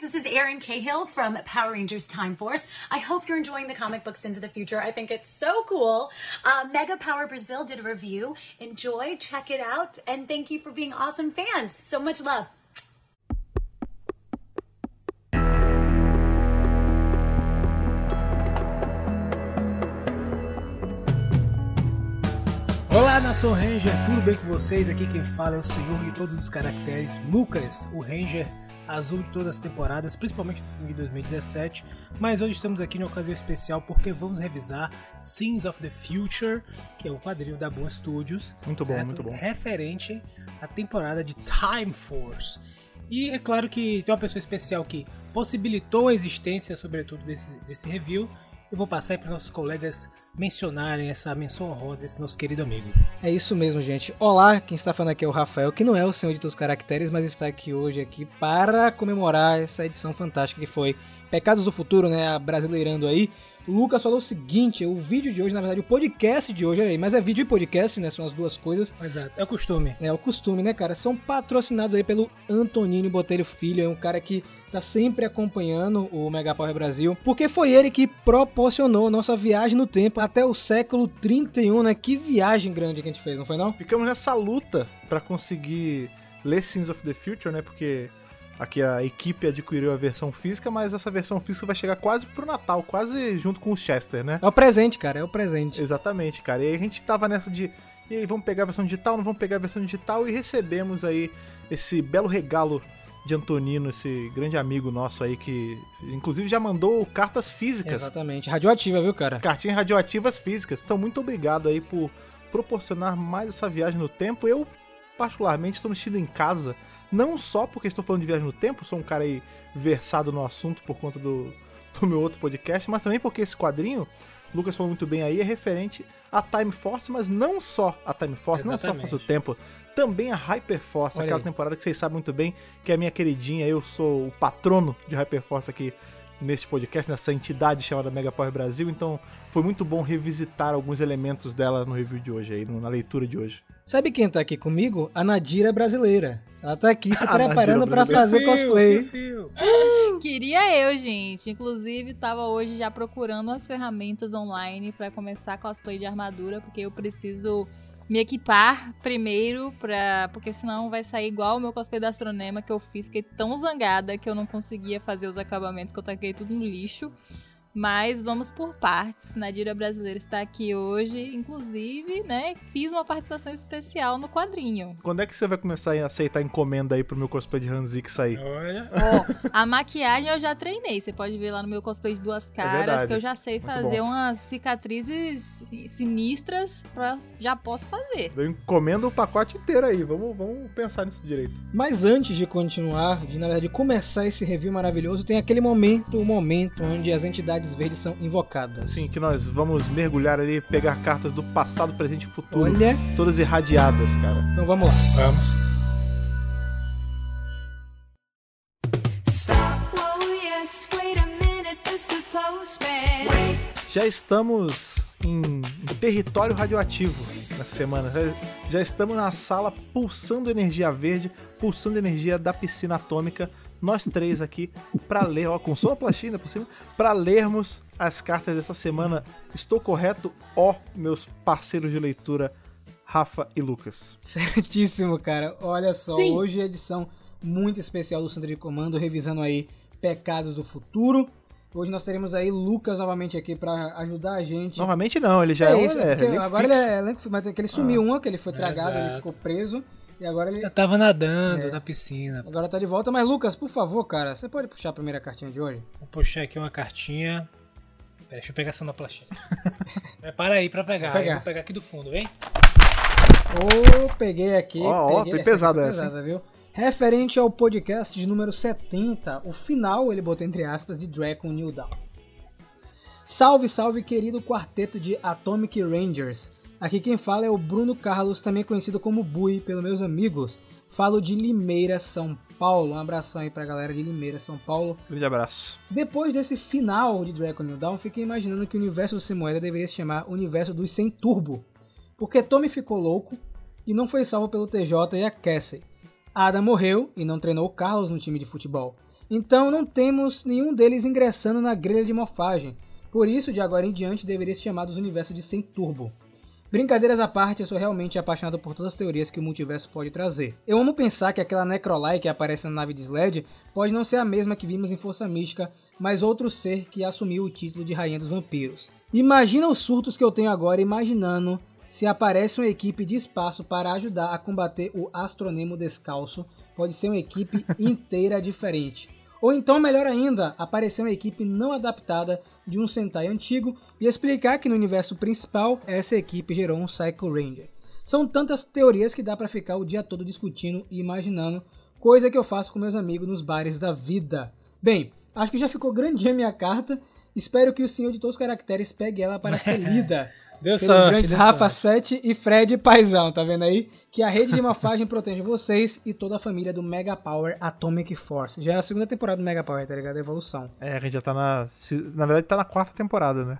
this is Erin Cahill from Power Rangers Time Force. I hope you're enjoying the comic books into the future. I think it's so cool. Uh, Mega Power Brazil did a review. Enjoy, check it out, and thank you for being awesome fans. So much love. Olá, Nação Ranger, tudo bem com vocês? Aqui quem fala é o senhor de todos os caracteres, Lucas, o Ranger azul de todas as temporadas, principalmente do filme de 2017. Mas hoje estamos aqui em ocasião especial porque vamos revisar Scenes of the Future, que é o quadrinho da Boom Studios. Muito bom, certo? muito bom. Referente à temporada de Time Force. E é claro que tem uma pessoa especial que possibilitou a existência, sobretudo, desse, desse review. Eu vou passar aí para nossos colegas mencionarem essa menção honrosa desse nosso querido amigo. É isso mesmo, gente. Olá, quem está falando aqui é o Rafael, que não é o senhor de todos os caracteres, mas está aqui hoje aqui para comemorar essa edição fantástica que foi Pecados do Futuro, né? Brasileirando aí. O Lucas falou o seguinte: o vídeo de hoje, na verdade, o podcast de hoje, olha aí, mas é vídeo e podcast, né? São as duas coisas. Exato, é o costume. É o costume, né, cara? São patrocinados aí pelo Antonino Botelho Filho, é um cara que tá sempre acompanhando o Mega Power Brasil, porque foi ele que proporcionou a nossa viagem no tempo até o século 31, né? Que viagem grande que a gente fez, não foi não? Ficamos nessa luta pra conseguir ler Scenes of the Future, né? Porque aqui a equipe adquiriu a versão física, mas essa versão física vai chegar quase pro Natal, quase junto com o Chester, né? É o presente, cara, é o presente. Exatamente, cara. E aí a gente tava nessa de. E aí, vamos pegar a versão digital, não vamos pegar a versão digital e recebemos aí esse belo regalo de Antonino, esse grande amigo nosso aí que inclusive já mandou cartas físicas. Exatamente. Radioativa, viu, cara? Cartinhas radioativas físicas. Então, muito obrigado aí por proporcionar mais essa viagem no tempo. Eu, particularmente, estou me sentindo em casa. Não só porque estou falando de viagem no tempo, sou um cara aí versado no assunto por conta do, do meu outro podcast, mas também porque esse quadrinho, o Lucas falou muito bem aí, é referente a Time Force, mas não só a Time Force, não só a Força do Tempo, também a Hyperforce, Olha aquela temporada que vocês sabem muito bem, que é a minha queridinha, eu sou o patrono de Hyperforce aqui neste podcast, nessa entidade chamada Mega Power Brasil, então foi muito bom revisitar alguns elementos dela no review de hoje aí, na leitura de hoje. Sabe quem tá aqui comigo? A Nadira brasileira. Ela tá aqui se preparando pra brasileira. fazer cosplay. Fio, fio. Queria eu, gente. Inclusive, tava hoje já procurando as ferramentas online pra começar cosplay de armadura, porque eu preciso me equipar primeiro, pra... porque senão vai sair igual o meu cosplay da Astronema que eu fiz. Fiquei tão zangada que eu não conseguia fazer os acabamentos, que eu taquei tudo no lixo. Mas vamos por partes. Nadira Brasileira está aqui hoje, inclusive, né? Fiz uma participação especial no quadrinho. Quando é que você vai começar a aceitar encomenda aí pro meu cosplay de Hanzik sair? Olha. Ó, a maquiagem eu já treinei. Você pode ver lá no meu cosplay de duas caras verdade. que eu já sei Muito fazer bom. umas cicatrizes sinistras pra já posso fazer. Eu encomendo o pacote inteiro aí, vamos, vamos pensar nisso direito. Mas antes de continuar, de na verdade começar esse review maravilhoso, tem aquele momento, o momento onde as entidades verdes são invocadas. Assim, que nós vamos mergulhar ali, pegar cartas do passado, presente e futuro. Olha, Todas irradiadas, cara. então vamos lá. Vamos. Oh. Já estamos em em território radioativo nessa semana. Já, já estamos na sala pulsando energia verde, pulsando energia da piscina atômica. Nós três aqui para ler, ó, com sonoplastia por cima, para lermos as cartas dessa semana. Estou correto, ó, meus parceiros de leitura, Rafa e Lucas. Certíssimo, cara. Olha só, Sim. hoje é edição muito especial do Centro de Comando, revisando aí Pecados do Futuro. Hoje nós teremos aí Lucas novamente aqui pra ajudar a gente. Novamente não, ele já é, um isso, é, porque elenco agora fixo. ele é elenco, mas é que ele sumiu uma, que ele foi tragado, ele Exato. ficou preso. E agora ele Eu tava nadando É. na piscina. agora tá de volta. Mas Lucas, por favor, cara, você pode puxar a primeira cartinha de hoje? Vou puxar aqui uma cartinha. Pera, deixa eu pegar essa sonoplastia. Prepara aí pra pegar. Vou pegar. Vou pegar aqui do fundo, vem? Ô, peguei aqui. Ó, ó, peguei, essa pesada essa, pesada, viu? Referente ao podcast de número 70, o final ele botou entre aspas de Dragon New Dawn. Salve, salve, querido quarteto de Atomic Rangers. Aqui quem fala é o Bruno Carlos, também conhecido como Bui pelos meus amigos. Falo de Limeira, São Paulo. Um abração aí pra galera de Limeira, São Paulo. Grande abraço. Depois desse final de Dragon New Dawn, fiquei imaginando que o universo do Semoeda deveria se chamar Universo dos Sem Turbo. Porque Tommy ficou louco e não foi salvo pelo TJ e a Cassie. Ada morreu e não treinou o Carlos no time de futebol. Então não temos nenhum deles ingressando na grelha de morfagem. Por isso, de agora em diante, deveria ser chamado os universos de sem turbo. Brincadeiras à parte, eu sou realmente apaixonado por todas as teorias que o multiverso pode trazer. Eu amo pensar que aquela Necrolai que aparece na nave de Sled pode não ser a mesma que vimos em Força Mística, mas outro ser que assumiu o título de Rainha dos Vampiros. Imagina os surtos que eu tenho agora imaginando se aparece uma equipe de espaço para ajudar a combater o Astronemo Descalço. Pode ser uma equipe inteira diferente. Ou então, melhor ainda, aparecer uma equipe não adaptada de um Sentai antigo e explicar que no universo principal essa equipe gerou um Psycho Ranger. São tantas teorias que dá pra ficar o dia todo discutindo e imaginando, coisa que eu faço com meus amigos nos bares da vida. Bem, acho que já ficou grandinha a minha carta. Espero que o senhor de todos os caracteres pegue ela para ser lida. Deu Pelos sorte, grandes deu Rafa sorte. 7 e Fred Paizão, tá vendo aí? Que a rede de morfagem proteja vocês e toda a família do Mega Power Atomic Force. Já é a segunda temporada do Mega Power, tá ligado? Evolução. É, a gente já tá na. Na verdade, tá na quarta temporada, né?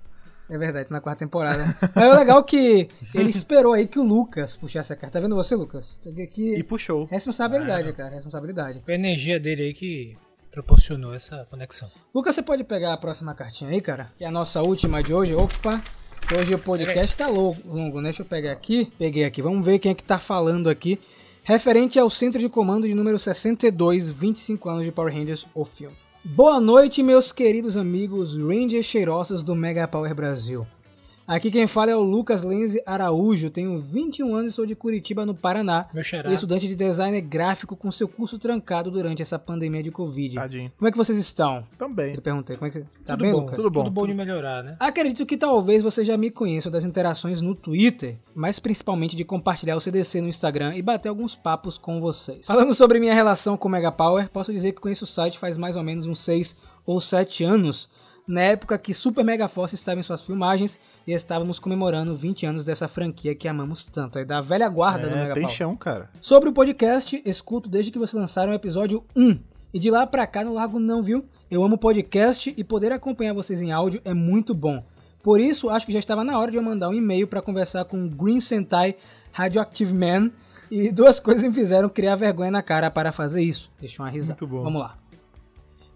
É verdade, na quarta temporada. Mas é legal que ele esperou aí que o Lucas puxasse a carta. Tá vendo você, Lucas? Tem E que... puxou. Responsabilidade, cara. Responsabilidade. Foi a energia dele aí que proporcionou essa conexão. Lucas, você pode pegar a próxima cartinha aí, cara? Que é a nossa última de hoje. Opa! Hoje o podcast tá louco, longo, né? Deixa eu pegar aqui. Peguei aqui. Vamos ver quem é que tá falando aqui. Referente ao centro de comando de número 62, 25 anos de Power Rangers, o filme. Boa noite, meus queridos amigos Rangers cheirosos do Mega Power Brasil. Aqui quem fala é o Lucas Lenze Araújo, tenho 21 anos e sou de Curitiba, no Paraná. Meu xará. E estudante de design gráfico com seu curso trancado durante essa pandemia de Covid. Tadinho. Como é que vocês estão? Também. Eu perguntei, como é que tá tudo bem, bom, Lucas? Tudo bom. Tudo bom de melhorar, né? Acredito que talvez você já me conheça das interações no Twitter, mas principalmente de compartilhar o CDC no Instagram e bater alguns papos com vocês. Falando sobre minha relação com o Mega Power, posso dizer que conheço o site faz mais ou menos uns 6 ou 7 anos, na época que Super Mega Force estava em suas filmagens e estávamos comemorando 20 anos dessa franquia que amamos tanto, aí da velha guarda do É, Mega tem Power. chão, cara. Sobre o podcast, escuto desde que vocês lançaram o episódio 1. E de lá pra cá não largo não, viu? Eu amo podcast e poder acompanhar vocês em áudio é muito bom. Por isso, acho que já estava na hora de eu mandar um e-mail para conversar com o Green Sentai Radioactive Man. E duas coisas me fizeram criar vergonha na cara para fazer isso. Deixa uma risada. Muito bom. Vamos lá.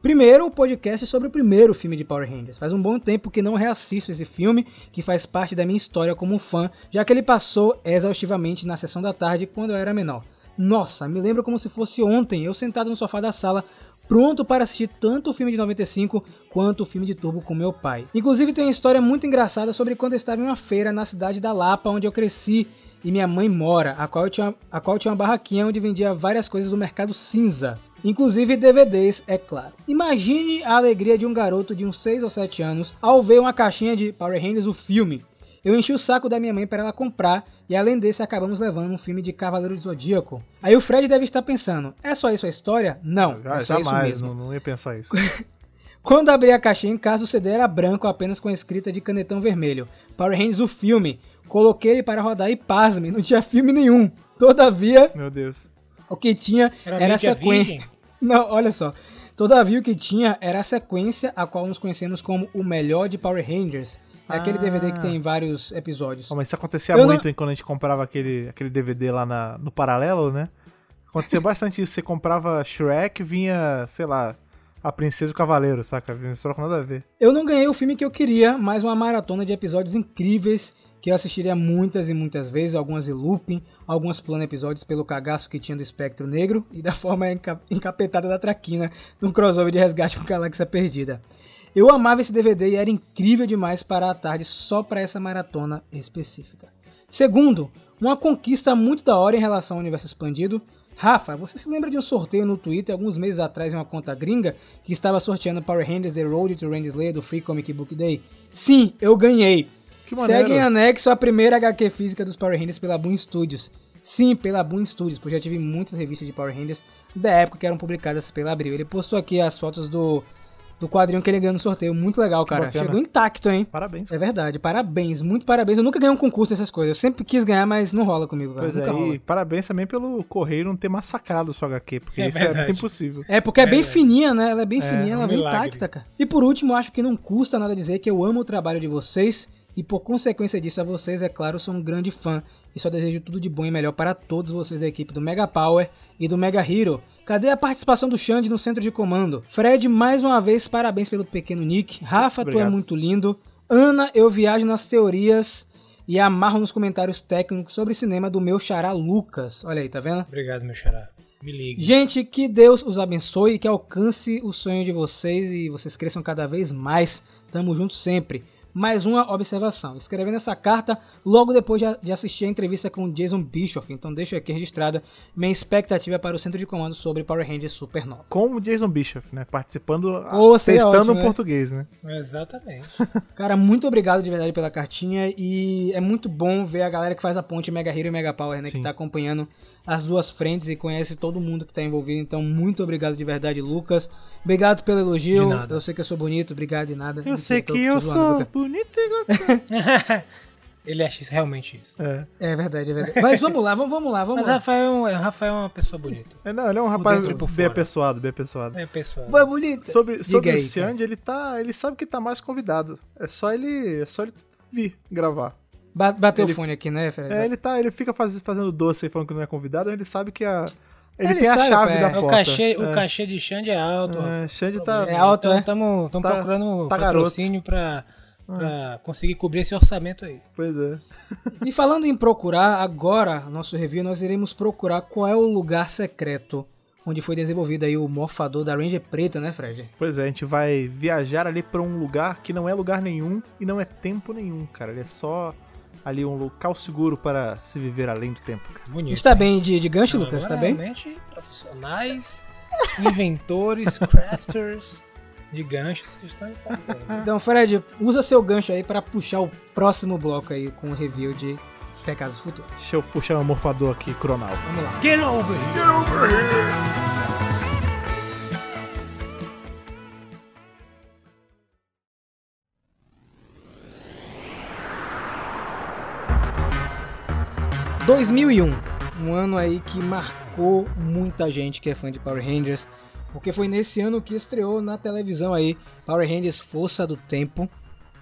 Primeiro, o podcast sobre o primeiro filme de Power Rangers. Faz um bom tempo que não reassisto esse filme, que faz parte da minha história como fã, já que ele passou exaustivamente na sessão da tarde quando eu era menor. Nossa, me lembro como se fosse ontem, eu sentado no sofá da sala, pronto para assistir tanto o filme de 95 quanto o filme de Turbo com meu pai. Inclusive tem uma história muito engraçada sobre quando eu estava em uma feira na cidade da Lapa, onde eu cresci e minha mãe mora, a qual, tinha, a qual tinha uma barraquinha onde vendia várias coisas do mercado cinza. Inclusive DVDs, é claro. Imagine a alegria de um garoto de uns 6 ou 7 anos ao ver uma caixinha de Power Rangers, o filme. Eu enchi o saco da minha mãe para ela comprar e além desse acabamos levando um filme de Cavaleiro do Zodíaco. Aí o Fred deve estar pensando, é só isso a história? Não, Já- é só isso jamais, mesmo. não, não ia pensar isso. Quando abri a caixinha em casa, o CD era branco, apenas com a escrita de canetão vermelho. Power Rangers, o filme. Coloquei ele para rodar e pasme, não tinha filme nenhum. Todavia, Meu Deus. o que tinha Era, era, sequência. Não, olha só. Todavia, o que tinha era a sequência, a qual nos conhecemos como o melhor de Power Rangers. É aquele Ah. DVD que tem vários episódios. Ó, mas isso acontecia Eu não- muito hein, quando a gente comprava aquele, aquele DVD lá na- no paralelo, né? Acontecia bastante isso. Você comprava Shrek, vinha, sei lá, a Princesa e o Cavaleiro, saca? Vinha só com nada a ver. Eu não ganhei o filme que eu queria, mas uma maratona de episódios incríveis que eu assistiria muitas e muitas vezes, algumas em looping, algumas pulando episódios pelo cagaço que tinha do Espectro Negro e da forma enca- encapetada da Traquina num crossover de resgate com Galáxia Perdida. Eu amava esse DVD e era incrível demais parar à tarde só para essa maratona específica. Segundo, uma conquista muito da hora em relação ao universo expandido. Rafa, você se lembra de um sorteio no Twitter alguns meses atrás em uma conta gringa que estava sorteando Power Rangers The Road to Randy Slayer do Free Comic Book Day? Sim, eu ganhei! Que maneiro. Segue em anexo a primeira HQ física dos Power Rangers pela Boom Studios. Sim, pela Boom Studios, porque já tive muitas revistas de Power Rangers da época que eram publicadas pela Abril. Ele postou aqui as fotos do, do quadrinho que ele ganhou no sorteio. Muito legal, cara. Chegou intacto, hein? Parabéns. É verdade, parabéns, muito parabéns. Eu nunca ganhei um concurso dessas coisas. Eu sempre quis ganhar, mas não rola comigo, cara. Pois é, rola. e parabéns também pelo Correio não ter massacrado o seu HQ, porque É isso verdade. é bem impossível. É, porque é, bem É, fininha, né? Ela é bem É, fininha, é um ela vem milagre. intacta, cara. E por último, acho que não custa nada dizer que eu amo o trabalho de vocês e por consequência disso a vocês, é claro, sou um grande fã e só desejo tudo de bom e melhor para todos vocês da equipe do Mega Power e do Mega Hero. Cadê a participação do Xande no centro de comando? Fred, mais uma vez, parabéns pelo pequeno Nick. Rafa, tu é Obrigado. muito lindo. Ana, eu viajo nas teorias e amarro nos comentários técnicos sobre cinema do meu xará Lucas. Olha aí, tá vendo? Obrigado, meu xará. Me ligue. Gente, que Deus os abençoe e que alcance o sonho de vocês e vocês cresçam cada vez mais. Tamo junto sempre. Mais uma observação. Escrevendo essa carta logo depois de, assistir a entrevista com Jason Bischoff. Então deixo aqui registrada minha expectativa para o centro de comando sobre Power Rangers Supernova. Com o Jason Bischoff, né? Participando, seria testando ótimo, o né? português, né? Exatamente. Cara, muito obrigado de verdade pela cartinha e é muito bom ver a galera que faz a ponte Mega Hero e Mega Power, né? Sim. Que tá acompanhando as duas frentes e conhece todo mundo que tá envolvido. Então, muito obrigado de verdade, Lucas. Obrigado pelo elogio. De nada. Eu sei que eu sou bonito, obrigado de nada. Eu sei que tô eu sou Lucas. bonito e gostoso. Ele acha isso- realmente isso. É. É verdade, é verdade. Mas vamos lá, vamos, vamos lá, vamos Mas lá. Rafael, é um- é- Rafael é uma pessoa bonita. É, Não, ele é um rapaz bem apessoado, bem apessoado. É pessoal. Foi bonito. Sobre, Diga sobre aí, o Xande, ele tá. Ele sabe que tá mais convidado. É só ele. É só ele vir gravar. Ba- Bateu Ele- o fone aqui, né, Fred? É, ele tá. Ele fica faz- fazendo doce aí falando que não é convidado, ele sabe que a. Ele, Ele tem a sabe, chave é. da O porta. cachê, o é. cachê de Xande é alto. É, Xande tá. É alto, é? Estamos Tá- procurando tá patrocínio pra, pra conseguir cobrir esse orçamento aí. Pois é. E falando em procurar, agora, nosso review, nós iremos procurar qual é o lugar secreto onde foi desenvolvido aí o morfador da Ranger Preta, né, Fred? Pois é, a gente vai viajar ali pra um lugar que não é lugar nenhum e não é tempo nenhum, cara. Ele é só ali um local seguro para se viver além do tempo, cara. Bonito. Está bem de, de gancho, Não, Lucas? agora Tá bem? Realmente profissionais, inventores, crafters de ganchos, vocês estão de parabéns. Então, Fred, usa seu gancho aí para puxar o próximo bloco aí com o review de Pecados Futuros. Deixa eu puxar o morfador aqui, Cronal. Vamos lá. Get over here! um, 2001, um ano aí que marcou muita gente que é fã de Power Rangers, porque foi nesse ano que estreou na televisão aí Power Rangers Força do Tempo,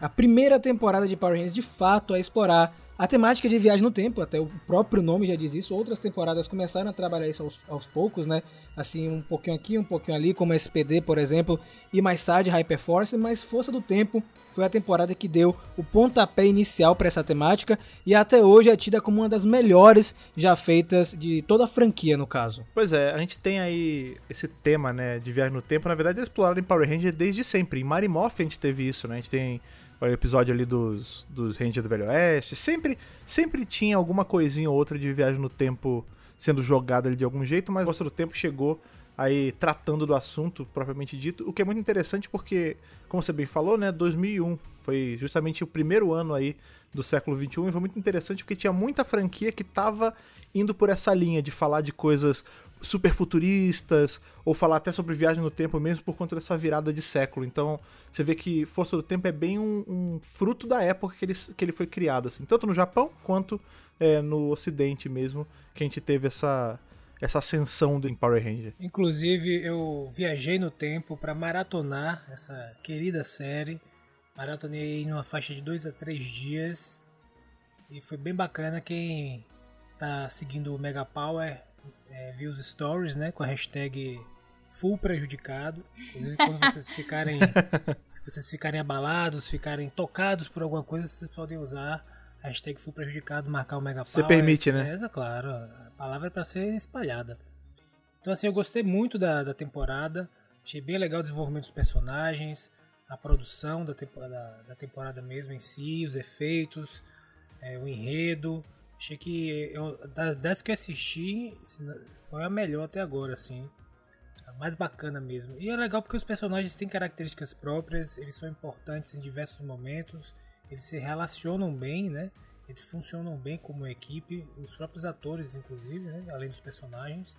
a primeira temporada de Power Rangers de fato a explorar a temática de viagem no tempo, até o próprio nome já diz isso. Outras temporadas começaram a trabalhar isso aos, aos poucos, né? Assim, um pouquinho aqui, um pouquinho ali, como SPD, por exemplo, e mais tarde Hyperforce, mas Força do Tempo foi a temporada que deu o pontapé inicial para essa temática e até hoje é tida como uma das melhores já feitas de toda a franquia, no caso. Pois é, a gente tem aí esse tema, né, de viagem no tempo. Na verdade, é explorado em Power Ranger desde sempre. Em Marimoff a gente teve isso, né? A gente tem o episódio ali dos, dos Rangers do Velho Oeste. Sempre, sempre tinha alguma coisinha ou outra de viagem no tempo sendo jogada ali de algum jeito, mas o Força do Tempo chegou aí tratando do assunto propriamente dito, o que é muito interessante porque, como você bem falou, né, 2001 foi justamente o primeiro ano aí do século 21 e foi muito interessante porque tinha muita franquia que tava indo por essa linha de falar de coisas super futuristas ou falar até sobre viagem no tempo mesmo por conta dessa virada de século. Então, você vê que Força do Tempo é bem um, um fruto da época que ele, que ele foi criado, assim, tanto no Japão quanto é, no Ocidente mesmo, que a gente teve essa essa ascensão do Power Ranger. Inclusive, eu viajei no tempo para maratonar essa querida série. Maratonei numa faixa de dois a três dias. E foi bem bacana quem tá seguindo o Mega Power é, viu os stories, né? Com a hashtag full prejudicado. Quando vocês ficarem. se vocês ficarem abalados, ficarem tocados por alguma coisa, vocês podem usar hashtag full prejudicado, marcar o Mega Você permite, né? É, claro. A palavra é pra ser espalhada. Então, assim, eu gostei muito da, da temporada. Achei bem legal o desenvolvimento dos personagens, a produção da temporada, da temporada mesmo em si, os efeitos, é, o enredo. Achei que eu, das, das que eu assisti, foi a melhor até agora, assim. A mais bacana mesmo. E é legal porque os personagens têm características próprias, eles são importantes em diversos momentos, eles se relacionam bem, né? Eles funcionam bem como equipe, os próprios atores, inclusive, né? além dos personagens.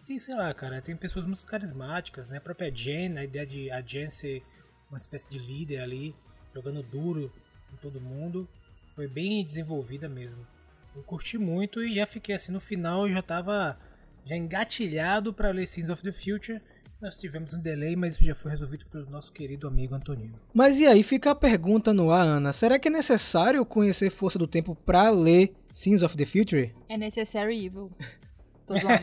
E tem, sei lá, cara, tem pessoas muito carismáticas, né? A própria Jen, a ideia de a Jen ser uma espécie de líder ali, jogando duro em todo mundo, foi bem desenvolvida mesmo. Eu curti muito e já fiquei assim, no final eu já tava já engatilhado para ler Sins of the Future. Nós tivemos um delay, mas isso já foi resolvido pelo nosso querido amigo Antonino. Mas e aí fica a pergunta no ar, Ana. Será que é necessário conhecer Força do Tempo pra ler Sins of the Future? É necessary evil. tô zoando.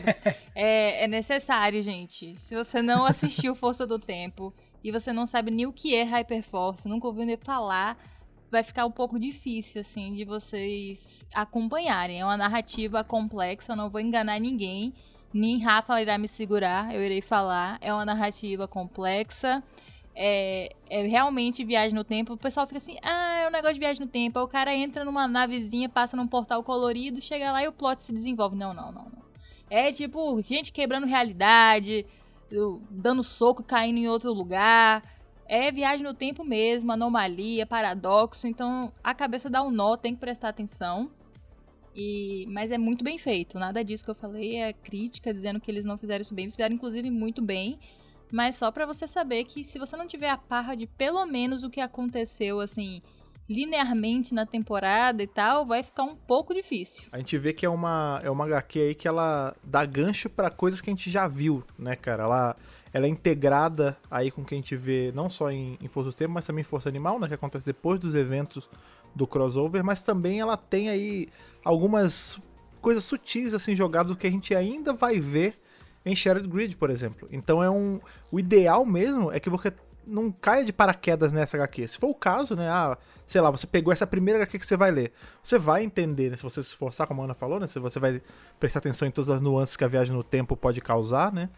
é, é necessário, gente. Se você não assistiu Força do Tempo e você não sabe nem o que é Hyperforce, nunca ouviu nem falar, vai ficar um pouco difícil, assim, de vocês acompanharem. É uma narrativa complexa, eu não vou enganar ninguém. Nem Rafa irá me segurar, eu irei falar. É uma narrativa complexa. É, é realmente viagem no tempo. O pessoal fica assim: ah, é um negócio de viagem no tempo. Aí o cara entra numa navezinha, passa num portal colorido, chega lá e o plot se desenvolve. Não, não, não, não. É tipo, gente quebrando realidade, dando soco, caindo em outro lugar. É viagem no tempo mesmo, anomalia, paradoxo. Então a cabeça dá um nó, tem que prestar atenção. E, mas é muito bem feito. Nada disso que eu falei é crítica dizendo que eles não fizeram isso bem. Eles fizeram, inclusive, muito bem. Mas só pra você saber que se você não tiver a parra de pelo menos o que aconteceu, assim, linearmente na temporada e tal, vai ficar um pouco difícil. A gente vê que é uma, é uma HQ aí que ela dá gancho pra coisas que a gente já viu, né, cara? Ela, ela é integrada aí com o que a gente vê não só em, em Força do Tempo, mas também em Força Animal, né? Que acontece depois dos eventos do crossover, mas também ela tem aí algumas coisas sutis assim jogadas que a gente ainda vai ver em Shared Grid, por exemplo. Então é um o ideal mesmo é que você não caia de paraquedas nessa HQ. Se for o caso, né, ah, sei lá, você pegou essa primeira HQ que você vai ler. Você vai entender, né, se você se esforçar, como a Ana falou, né, se você vai prestar atenção em todas as nuances que a viagem no tempo pode causar, né?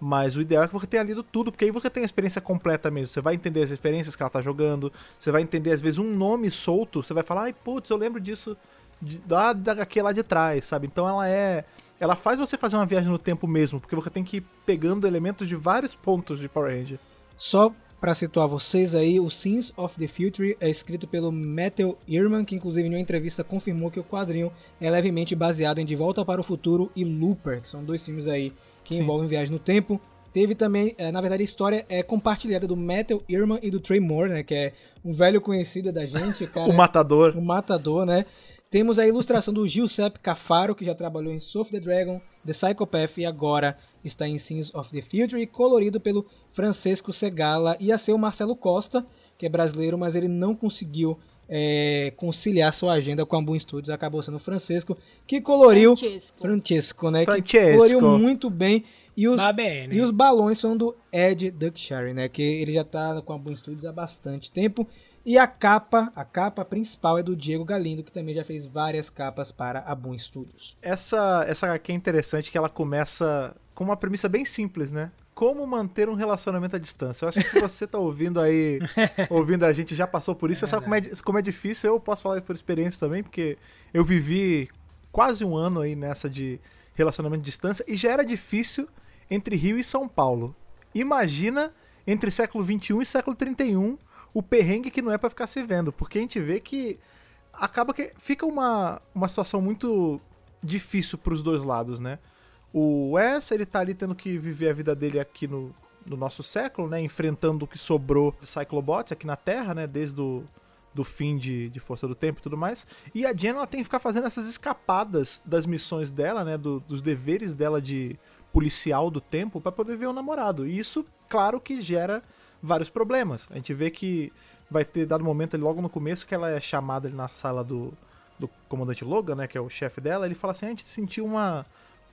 Mas o ideal é que você tenha lido tudo, porque aí você tem a experiência completa mesmo. Você vai entender as referências que ela tá jogando, você vai entender, às vezes, um nome solto, você vai falar, ai, putz, eu lembro disso de, da, da HQ lá de trás, sabe? Então ela é. Ela faz você fazer uma viagem no tempo mesmo, porque você tem que ir pegando elementos de vários pontos de Power Ranger. Só para situar vocês aí, o Sins of the Future é escrito pelo Matthew Ehrman, que inclusive em uma entrevista confirmou que o quadrinho é levemente baseado em De Volta para o Futuro e Looper, que são dois filmes aí que Sim. envolvem viagem no tempo. Teve também, eh, na verdade, a história é compartilhada do Matthew Ehrman e do Trey Moore, né, que é um velho conhecido da gente, o cara O Matador. o Matador, né? Temos a ilustração do Giuseppe Cafaro, que já trabalhou em Soul of the Dragon, The Psychopath e agora está em Sins of the Future, e colorido pelo Francesco Segala. Ia ser o Marcelo Costa, que é brasileiro, mas ele não conseguiu é, conciliar sua agenda com a Boom Studios. Acabou sendo o Francesco, que coloriu... Francesco. Francesco, né? Que Francesco. coloriu muito bem. E os, Va bene. e os balões são do Ed Duckshire, né? Que ele já tá com a Boom Studios há bastante tempo. E a capa, a capa principal é do Diego Galindo, que também já fez várias capas para a Boom Studios. Essa, essa HQ é interessante que ela começa com uma premissa bem simples, né? Como manter um relacionamento à distância. Eu acho que se você tá ouvindo aí, ouvindo a gente, já passou por isso, você sabe como é, como é difícil. Eu posso falar por experiência também, porque eu vivi quase um ano aí nessa de relacionamento à distância e já era difícil entre Rio e São Paulo. Imagina entre século XXI e século XXI o perrengue que não é pra ficar se vendo, porque a gente vê que acaba que fica uma, uma situação muito difícil pros dois lados, né? O Wes, ele tá ali tendo que viver a vida dele aqui no, no nosso século, né? Enfrentando o que sobrou de Cyclobots aqui na Terra, né? Desde o do fim de, de Força do Tempo e tudo mais. E a Jen, ela tem que ficar fazendo essas escapadas das missões dela, né? do- dos deveres dela de policial do tempo pra poder ver o namorado. E isso, claro que gera vários problemas. A gente vê que vai ter dado momento ali logo no começo que ela é chamada ali na sala do, do comandante Logan, né? Que é o chefe dela. Ele fala assim: a gente sentiu uma,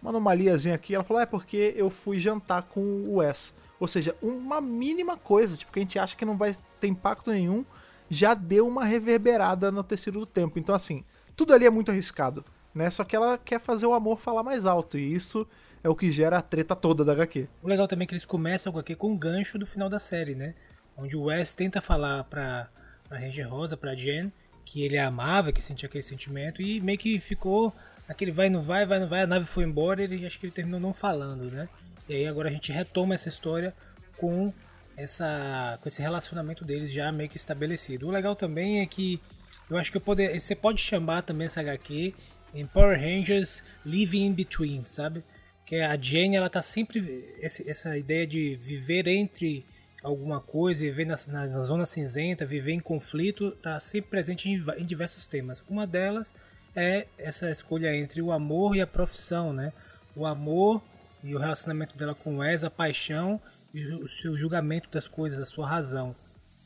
uma anomaliazinha aqui. Ela falou: é porque eu fui jantar com o Wes. Ou seja, uma mínima coisa, tipo, que a gente acha que não vai ter impacto nenhum, já deu uma reverberada no tecido do tempo. Então, assim, tudo ali é muito arriscado, né? Só que ela quer fazer o amor falar mais alto, e isso é o que gera a treta toda da HQ. O legal também é que eles começam com aqui com o gancho do final da série, né? Onde o Wes tenta falar pra, pra Ranger Rosa, pra Jen, que ele a amava, que sentia aquele sentimento, e meio que ficou naquele vai, não vai, vai, não vai, a nave foi embora, ele acho que ele terminou não falando, né? E aí agora a gente retoma essa história com essa com esse relacionamento deles já meio que estabelecido. O legal também é que eu acho que eu poder, você pode chamar também essa HQ em Power Rangers Living in Between, sabe? Que a Jane ela tá sempre esse- essa ideia de viver entre alguma coisa, viver na, na- na zona cinzenta, viver em conflito, tá sempre presente em, em diversos temas. Uma delas é essa escolha entre o amor e a profissão, né? O amor e o relacionamento dela com o Wes, a paixão e o, o seu julgamento das coisas, a sua razão.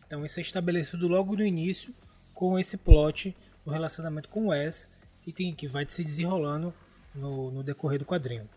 Então isso é estabelecido logo no início com esse plot do relacionamento com o Wes que, tem, que vai se desenrolando no, no decorrer do quadrinho.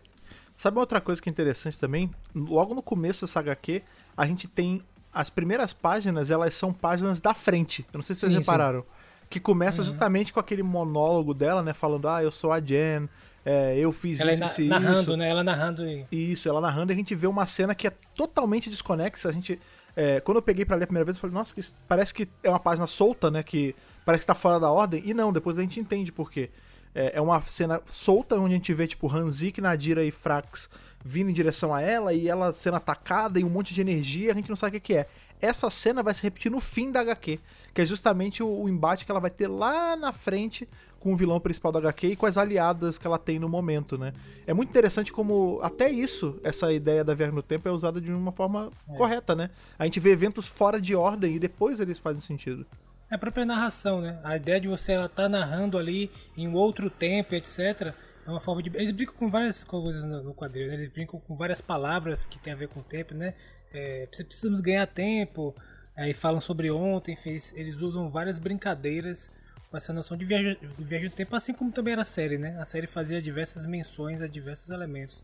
Sabe outra coisa que é interessante também? Logo no começo dessa HQ, a gente tem as primeiras páginas, elas são páginas da frente. Eu não sei se vocês Sim, sim. repararam. Que começa justamente com aquele monólogo dela, né? Falando, ah, eu sou a Jen, é, eu fiz Ela é isso, na- isso narrando, isso. né? Ela narrando e. Isso, ela narrando, e a gente vê uma cena que é totalmente desconexa. A gente, é, quando eu peguei pra ler a primeira vez, eu falei, nossa, que parece que é uma página solta, né? Que parece que tá fora da ordem. E não, depois a gente entende por quê. É, é uma cena solta onde a gente vê, tipo, Hanzik, Nadira e Frax vindo em direção a ela e ela sendo atacada e um monte de energia, a gente não sabe o que, é. Essa cena vai se repetir no fim da HQ, que é justamente o, o embate que ela vai ter lá na frente com o vilão principal da HQ e com as aliadas que ela tem no momento, né? É muito interessante como até isso, essa ideia da viagem no tempo é usada de uma forma correta, né? A gente vê eventos fora de ordem e depois eles fazem sentido. É a própria narração, né? A ideia de você ela tá narrando ali em outro tempo, etc. É uma forma de. Eles brincam com várias coisas no, quadrinho, né? Eles brincam com várias palavras que tem a ver com o tempo, né? É, "Precisa- precisamos ganhar tempo, aí falam sobre ontem, enfim, eles, usam várias brincadeiras com essa noção de viagem, de viagem tempo, assim como também era a série, né? A série fazia diversas menções a diversos elementos.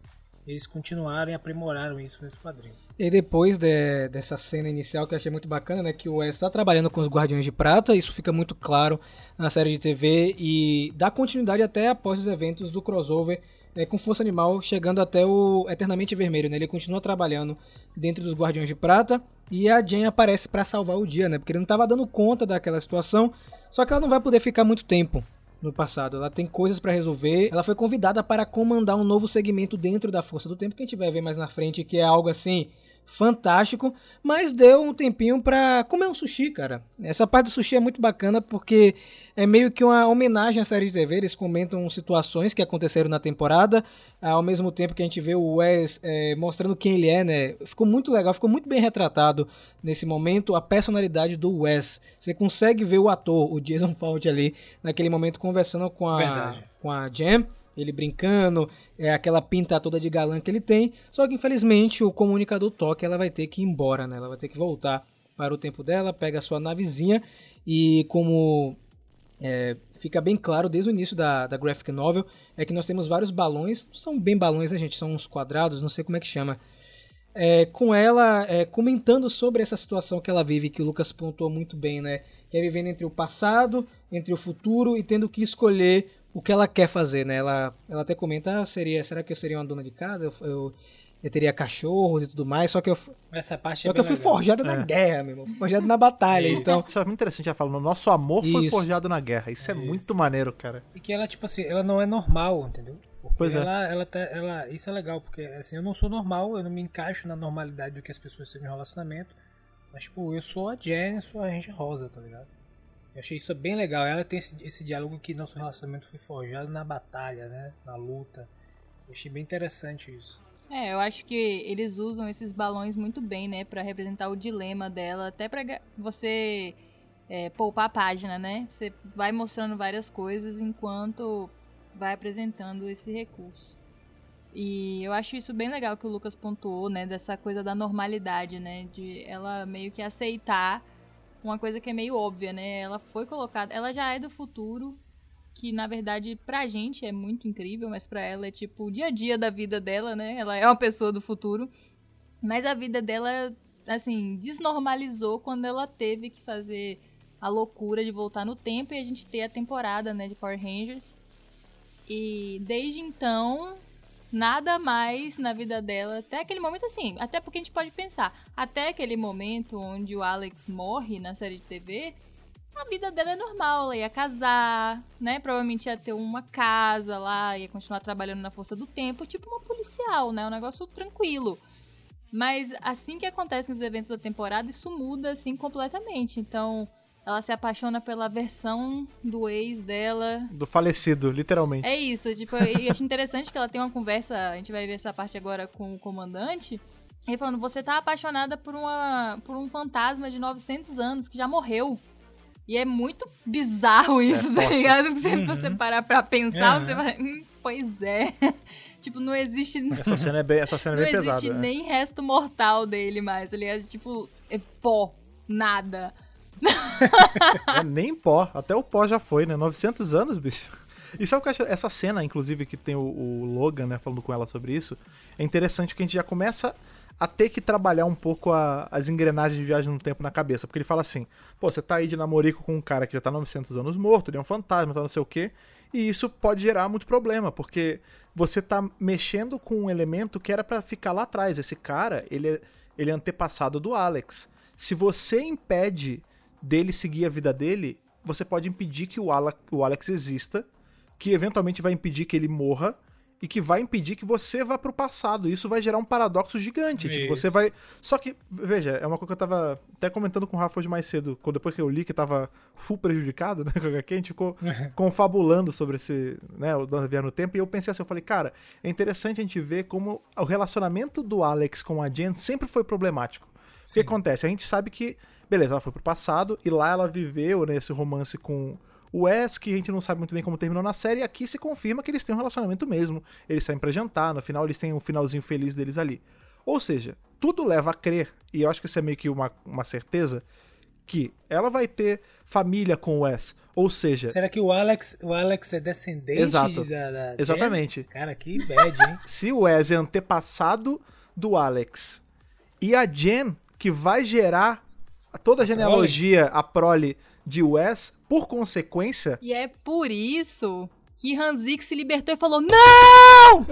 Eles continuaram e aprimoraram isso nesse quadrinho. E depois de- dessa cena inicial que eu achei muito bacana, né? Que o Wes está trabalhando com os Guardiões de Prata, isso fica muito claro na série de TV e dá continuidade até após os eventos do crossover é, com Força Animal, chegando até o Eternamente Vermelho, né? Ele continua trabalhando dentro dos Guardiões de Prata e a Jen aparece para salvar o dia, né? Porque ele não estava dando conta daquela situação, só que ela não vai poder ficar muito tempo no passado. Ela tem coisas pra resolver. Ela foi convidada para comandar um novo segmento dentro da Força do Tempo que a gente vai ver mais na frente, que é algo assim fantástico, mas deu um tempinho pra comer um sushi, cara. Essa parte do sushi é muito bacana porque é meio que uma homenagem à série de TV. Eles comentam situações que aconteceram na temporada, ao mesmo tempo que a gente vê o Wes é, mostrando quem ele é, né? Ficou muito legal, ficou muito bem retratado nesse momento a personalidade do Wes. Você consegue ver o ator, o Jason Fauci ali, naquele momento conversando com a, Verdade. com a Jam, ele brincando, é aquela pinta toda de galã que ele tem. Só que infelizmente o comunicador toca, ela vai ter que ir embora, né? Ela vai ter que voltar para o tempo dela, pega a sua navezinha e como é, fica bem claro desde o início da, da graphic novel, é que nós temos vários balões, são bem balões, né, gente? São uns quadrados, não sei como é que chama. É, com ela é, comentando sobre essa situação que ela vive, que o Lucas pontuou muito bem, né? Que é vivendo entre o passado, entre o futuro e tendo que escolher o que ela quer fazer, né? Ela, ela até comenta, ah, seria, será que eu seria uma dona de casa? Eu, eu, eu teria cachorros e tudo mais, só que eu, Essa parte só é que eu fui legal. forjada na É. guerra, meu irmão. Forjado na batalha, Isso. então... Isso é muito interessante, ela falando, nosso amor foi Isso. forjado na guerra. Isso é muito maneiro, cara. E que ela, tipo assim, ela não é normal, entendeu? Porque Pois é. ela, ela, tá, ela, isso é legal, porque assim, eu não sou normal, eu não me encaixo na normalidade do que as pessoas têm no relacionamento. Mas, tipo, eu sou a Jen, eu sou a Ranger Rosa, tá ligado? Eu achei isso bem legal. Ela tem esse, esse diálogo que nosso relacionamento foi forjado na batalha, né? Na luta. Eu achei bem interessante isso. É, eu acho que eles usam esses balões muito bem, né, Pra representar o dilema dela, até pra ga- você é, poupar a página, né? Você vai mostrando várias coisas enquanto vai apresentando esse recurso. E eu acho isso bem legal que o Lucas pontuou, né, dessa coisa da normalidade, né, de ela meio que aceitar uma coisa que é meio óbvia, né? Ela foi colocada, ela já é do futuro, que na verdade pra gente é muito incrível, mas pra ela é tipo o dia a dia da vida dela, né? Ela é uma pessoa do futuro, mas a vida dela assim desnormalizou quando ela teve que fazer a loucura de voltar no tempo e a gente ter a temporada, né, de Power Rangers. E desde então nada mais na vida dela até aquele momento assim, até porque a gente pode pensar, até aquele momento onde o Alex morre na série de TV, a vida dela é normal, ela ia casar, né? Provavelmente ia ter uma casa lá, ia continuar trabalhando na força do tempo, tipo uma policial, né? Um negócio tranquilo. Mas assim que acontece nos eventos da temporada, isso muda assim completamente. Então, ela se apaixona pela versão do ex dela. Do falecido, literalmente. É isso, tipo, eu acho interessante que ela tem uma conversa, a gente vai ver essa parte agora com o comandante. Ele falando, você tá apaixonada por, uma, por um fantasma de 900 anos que já morreu. E é muito bizarro isso, tá forte. ligado? Se Uhum. você parar pra pensar, Aham. você vai. "Hum, pois é. tipo, não existe. Essa cena é bem, essa cena Não é bem existe pesada. é. nem resto mortal dele mais, tá ligado? Tipo, é pó, nada. É nem pó. Até o pó já foi, né? 900 anos, bicho. E sabe o que eu acho? Essa cena, inclusive, que tem o, o Logan, né, falando com ela sobre isso, é interessante que a gente já começa a ter que trabalhar um pouco a- as engrenagens de viagem no tempo na cabeça. Porque ele fala assim, pô, você tá aí de namorico com um cara que já tá 900 anos morto, ele é um fantasma, tá não sei o quê. E isso pode gerar muito problema, porque você tá mexendo com um elemento que era pra ficar lá atrás. Esse cara, ele é, ele é antepassado do Alex. Se você impede dele seguir a vida dele, você pode impedir que o, Ala- o Alex exista, que eventualmente vai impedir que ele morra e que vai impedir que você vá pro passado. Isso vai gerar um paradoxo gigante. Tipo, Isso. você vai. Só que, veja, é uma coisa que eu tava até comentando com o Rafa hoje mais cedo, quando depois que eu li que tava full prejudicado, né? Com a gente ficou confabulando sobre esse, né, o Dança Viagem no Tempo, e eu pensei assim, eu falei, cara, é interessante a gente ver como o relacionamento do Alex com a Jen sempre foi problemático. O que acontece? A gente sabe que, beleza, ela foi pro passado e lá ela viveu nesse romance com o Wes, que a gente não sabe muito bem como terminou na série, e aqui se confirma que eles têm um relacionamento mesmo. Eles saem pra jantar, no final eles têm um finalzinho feliz deles ali. Ou seja, tudo leva a crer, e eu acho que isso é meio que uma, uma certeza, que ela vai ter família com o Wes. Ou seja, Será que o Alex, o Alex é descendente Exato. da, da Jen? Exatamente. Cara, que bad, hein? se o Wes é antepassado do Alex e a Jen, que vai gerar toda a genealogia, a prole de Wes, por consequência, E é por isso que Hanzik se libertou e falou: Não!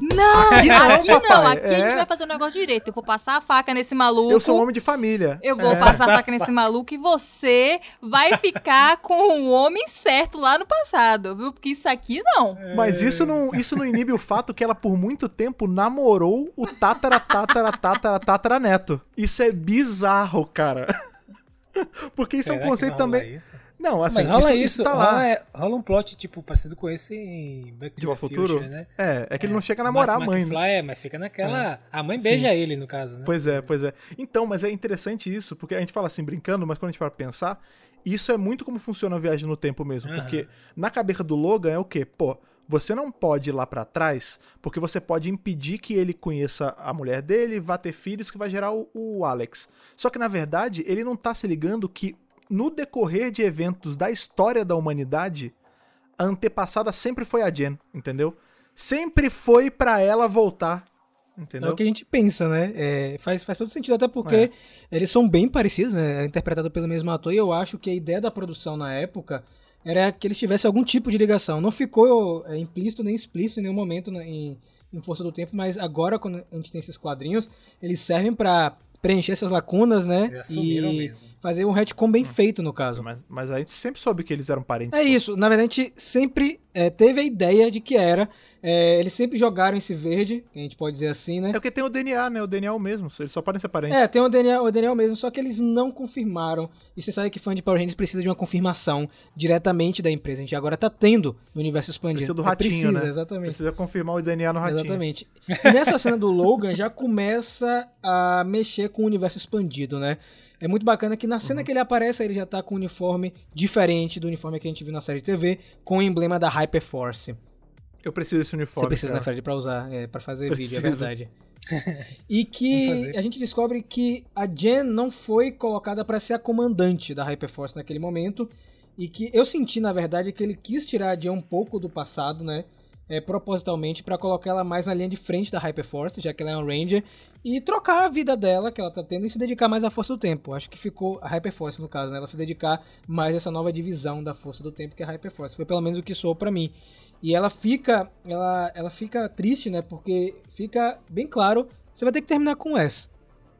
Não! Aqui não, Aqui não, aqui a gente é. vai fazer o negócio direito. Eu vou passar a faca nesse maluco. eu sou um homem de família. Eu vou É. passar a faca nesse maluco e você vai ficar com o homem certo lá no passado, viu? Porque isso aqui não. Mas isso não, isso não inibe o fato que ela por muito tempo namorou o tatara, tatara, tatara, tatara neto. Isso é bizarro, cara. Porque isso é Será um que conceito também. Isso? Não, assim, Mas rola isso, isso, tá lá. rola, é- rola um plot tipo parecido com esse em Back to De the Futuro? Future, né? É, é que ele não chega a namorar a mãe. né? McFly, é, mas fica naquela. A mãe beija ele, no caso, né? Pois é, pois é. Então, mas é interessante isso, porque a gente fala assim brincando, mas quando a gente para pensar, isso é muito como funciona a viagem no tempo mesmo. Porque na cabeça do Logan é o quê? Pô, você não pode ir lá pra trás, porque você pode impedir que ele conheça a mulher dele, vá ter filhos, que vai gerar o, o Alex. Só que na verdade, ele não tá se ligando que no decorrer de eventos da história da humanidade, a antepassada sempre foi a Jen, entendeu? Sempre foi pra ela voltar. É Entendeu? o que a gente pensa, né? É, faz, faz todo sentido, até É. porque eles são bem parecidos, né? É interpretado pelo mesmo ator, e eu acho que a ideia da produção na época era que eles tivessem algum tipo de ligação. Não ficou é, implícito nem explícito em nenhum momento né, em, em Força do Tempo, mas agora, quando a gente tem esses quadrinhos, eles servem pra preencher essas lacunas, né? Assumiram E mesmo. Fazer um retcon bem feito, no caso. Mas, mas a gente sempre soube que eles eram parentes. É isso, na verdade a gente sempre é, teve a ideia de que era. É, eles sempre jogaram esse verde, que a gente pode dizer assim, né? É porque tem o DNA, né? O DNA é o mesmo. Eles só podem ser parentes. É, tem o Daniel, o Daniel mesmo, só que eles não confirmaram. E você sabe que fã de Power Rangers precisa de uma confirmação diretamente da empresa. A gente agora tá tendo no universo expandido. Precisa do É, ratinho, precisa, né? exatamente. Precisa confirmar o DNA no ratinho. Exatamente. E nessa cena do Logan já começa a mexer com o universo expandido, né? É muito bacana que na cena Uhum. que ele aparece, ele já tá com um uniforme diferente do uniforme que a gente viu na série de TV, com o emblema da Hyperforce. Eu preciso desse uniforme. Você precisa, cara. né, Fred, pra usar, é, pra fazer vídeo, é Preciso. verdade. e que a gente descobre que a Jen não foi colocada pra ser a comandante da Hyperforce naquele momento. E que eu senti, na verdade, que ele quis tirar a Jen um pouco do passado, né? É, propositalmente, pra colocar ela mais na linha de frente da Hyperforce, já que ela é um Ranger. E trocar a vida dela, que ela tá tendo, e se dedicar mais à Força do Tempo. Acho que ficou a Hyperforce, no caso, né? Ela se dedicar mais a essa nova divisão da Força do Tempo, que é a Hyperforce. Foi pelo menos o que soou pra mim. E ela fica, ela, ela fica triste, né? Porque fica bem claro, você vai ter que terminar com S.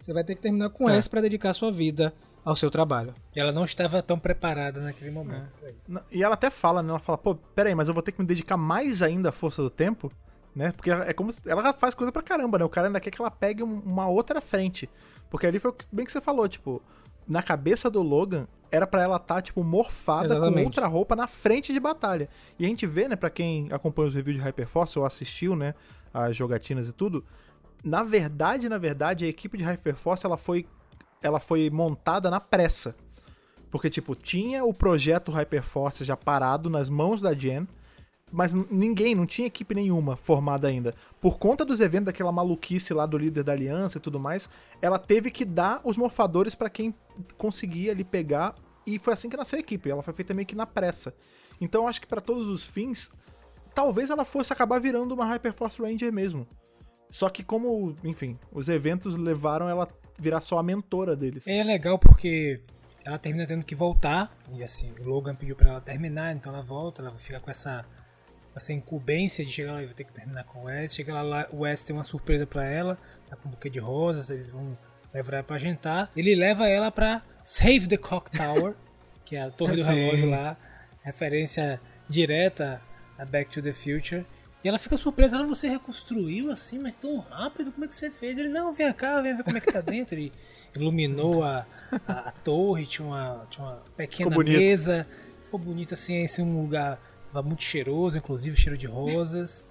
Você vai ter que terminar com É. S pra dedicar sua vida ao seu trabalho. E ela não estava tão preparada naquele momento. É. Não, E ela até fala, né? Ela fala, pô, peraí, mas eu vou ter que me dedicar mais ainda à força do tempo, né? Porque ela- é como se, ela já faz coisa pra caramba, né? O cara ainda quer que ela pegue um- uma outra frente. Porque ali foi o que- bem que você falou, tipo, na cabeça do Logan, era pra ela estar, tipo, morfada com Exatamente. outra roupa na frente de batalha. E a gente vê, né, pra quem acompanha os reviews de Hyperforce ou assistiu, né, as jogatinas e tudo, na verdade, na verdade, a equipe de Hyperforce, ela foi, ela foi montada na pressa. Porque, tipo, tinha o projeto Hyperforce já parado nas mãos da Jen, mas ninguém, não tinha equipe nenhuma formada ainda. Por conta dos eventos daquela maluquice lá do líder da aliança e tudo mais, ela teve que dar os morfadores pra quem conseguia ali pegar E foi assim que nasceu a equipe, ela foi feita meio que na pressa. Então acho que pra todos os fins, talvez ela fosse acabar virando uma Hyperforce Ranger mesmo. Só que como, enfim, os eventos levaram ela virar só a mentora deles. É legal porque ela termina tendo que voltar. E assim, o Logan pediu pra ela terminar, então ela volta, ela fica com essa, essa incumbência de chegar lá e vou ter que terminar com o Wes. Chega lá, o Wes tem uma surpresa pra ela, tá com um buquê de rosas, eles vão levar ela pra jantar. Ele leva ela pra Save the Clock Tower, que é a torre do Sim. relógio lá, referência direta a Back to the Future. E ela fica surpresa, ela você reconstruiu assim, mas tão rápido, como é que você fez? Ele, não, vem cá, vem ver como é que tá dentro. Ele iluminou a, a, a torre, tinha uma, tinha uma pequena mesa, ficou bonito assim, esse é um lugar tava muito cheiroso, inclusive cheiro de rosas,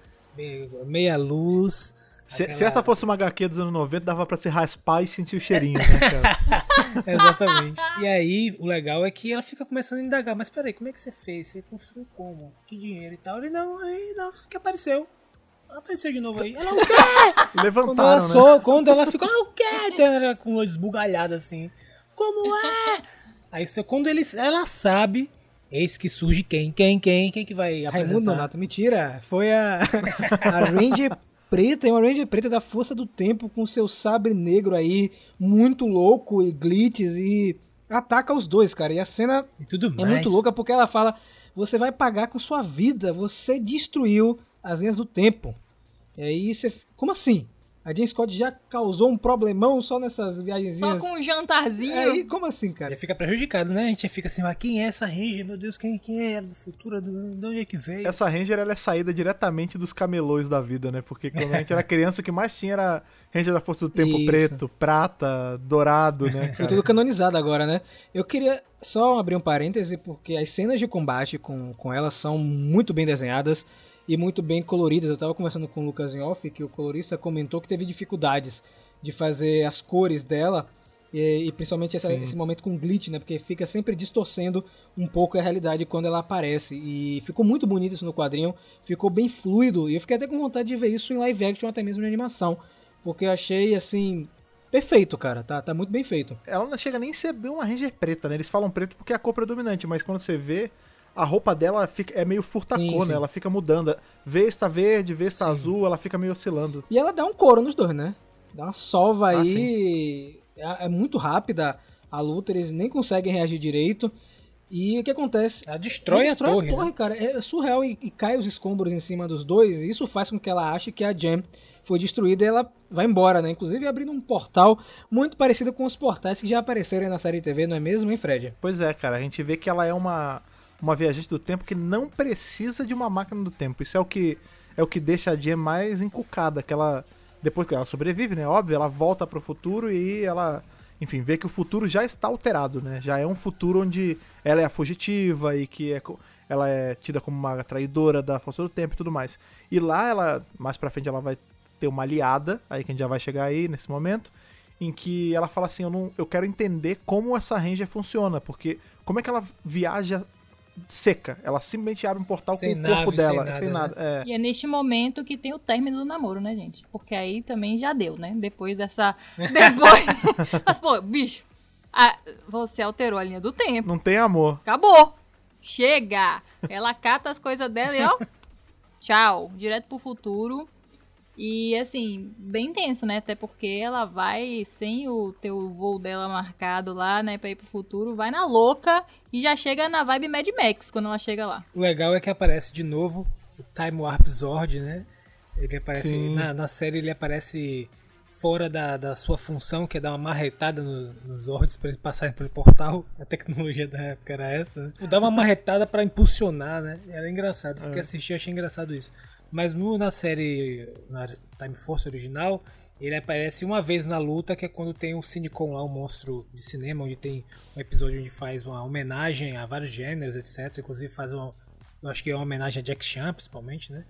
meia luz. Se, aquela- se essa fosse uma HQ dos anos 90, dava pra se raspar e sentir o cheirinho, né, cara? Exatamente. E aí, o legal é que ela fica começando a indagar, mas peraí, como é que você fez? Você construiu como? Que dinheiro e tal? Ele, não, aí, não, que apareceu. Apareceu de novo aí. Ela, o quê? Quando ela, Levantaram, né? sou, quando ela ficou, ah, o quê? Tem Ela com o olho esbugalhado assim. Como é? Aí quando ele, ela sabe, eis que surge quem? Quem, quem? Quem que vai apresentar? Raimundo Nonato, mentira. Foi a, a Ranger preta, é uma Ranger preta da Força do Tempo com seu sabre negro aí, muito louco e glitches e ataca os dois, cara. E a cena E tudo é muito louca porque ela fala: você vai pagar com sua vida, você destruiu as linhas do tempo. E aí você. Como assim? A Jane Scott já causou um problemão só nessas Só viagenzinhas. com um jantarzinho. É, e como assim, Já cara? fica prejudicado, né? A gente fica assim, mas quem é essa Ranger? Meu Deus, quem, quem é ela do futuro? De onde é que veio? Essa Ranger ela é saída diretamente dos camelôs da vida, né? Porque quando a gente era criança, o que mais tinha era Ranger da Força do Tempo Isso. preto, prata, dourado, né? Cara? tudo canonizado agora, né? Eu queria só abrir um parêntese, porque as cenas de combate com, com ela são muito bem desenhadas e muito bem coloridas. Eu tava conversando com o Lucas em off, que o colorista comentou que teve dificuldades de fazer as cores dela, e, e principalmente essa- esse momento com glitch, né? Porque fica sempre distorcendo um pouco a realidade quando ela aparece. E ficou muito bonito isso no quadrinho, ficou bem fluido, e eu fiquei até com vontade de ver isso em live action, até mesmo em animação. Porque eu achei, assim, perfeito, cara. Tá, tá muito bem feito. Ela não chega nem a ser uma Ranger preta, né? Eles falam preto porque é a cor predominante, mas quando você vê, a roupa dela fica, é meio furtacô, Sim, né? sim. Ela fica mudando. Vez tá verde, vez tá Sim. azul, ela fica meio oscilando. E ela dá um couro nos dois, né? Dá uma sova Ah, aí. É, é muito rápida a luta, eles nem conseguem reagir direito. E o que acontece? Ela destrói, Ela a torre. né? cara. É surreal e, e cai os escombros em cima dos dois. E isso faz com que ela ache que a Jam foi destruída e ela vai embora, né? Inclusive abrindo um portal muito parecido com os portais que já apareceram aí na série TV, não é mesmo, hein, Fred? Pois é, cara, a gente vê que ela é uma, uma viajante do tempo que não precisa de uma máquina do tempo. Isso é o que é o que deixa a Jen mais encucada, que ela depois que ela sobrevive, né? Óbvio, ela volta pro futuro e ela, enfim, vê que o futuro já está alterado, né? Já é um futuro onde ela é a fugitiva e que é ela é tida como uma traidora da força do tempo e tudo mais. E lá ela, mais pra frente ela vai ter uma aliada, aí que a gente já vai chegar aí nesse momento, em que ela fala assim, eu não, eu quero entender como essa Ranger funciona, porque como é que ela viaja seca? Ela simplesmente abre um portal Sem com o corpo nave, dela, sem sem nada, nada. É. E é neste momento que tem o término do namoro, né, gente? Porque aí também já deu, né? Depois dessa. Depois. Mas, pô, bicho, a- você alterou a linha do tempo. Não tem amor. Acabou! Chega! Ela cata as coisas dela e ó. Tchau! Direto pro futuro. E assim, bem tenso, né? Até porque ela vai sem o teu voo dela marcado lá, né? Pra ir pro futuro, vai na louca e já chega na vibe Mad Max quando ela chega lá. O legal é que aparece de novo o Time Warp Zord, né? Ele aparece na, na série ele aparece fora da, da sua função, que é dar uma marretada no- nos Zords para eles passarem pelo portal. A tecnologia da época era essa, né? Dar uma marretada para impulsionar, né? Era engraçado. É. Fiquei assistindo, achei engraçado isso. Mas no, na série, na Time Force original, ele aparece uma vez na luta, que é quando tem o Cinecon lá, um monstro de cinema, onde tem um episódio onde faz uma homenagem a vários gêneros, etc. Inclusive faz uma. Eu acho que é uma homenagem a Jack Chan, principalmente, né?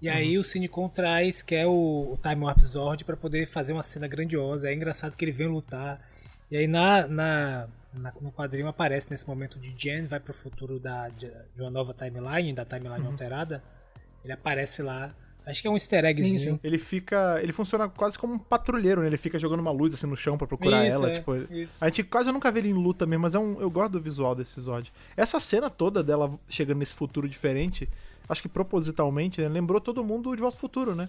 E aí o Cinecon traz, que é o, o Time Warp Zord, pra poder fazer uma cena grandiosa. É engraçado que ele vem lutar. E aí na, na, na- no quadrinho aparece nesse momento de Jen vai pro futuro da, de, de uma nova timeline, da timeline alterada. Ele aparece lá Acho que é um easter eggzinho. Sim, sim. Ele fica. Ele funciona quase como um patrulheiro, né? Ele fica jogando uma luz assim no chão pra procurar Isso, ela. é, tipo, isso. a gente quase nunca vê ele em luta mesmo, mas é um, eu gosto do visual desse Zod. Essa cena toda dela chegando nesse futuro diferente, acho que propositalmente, né, lembrou todo mundo de Volta ao Futuro, né?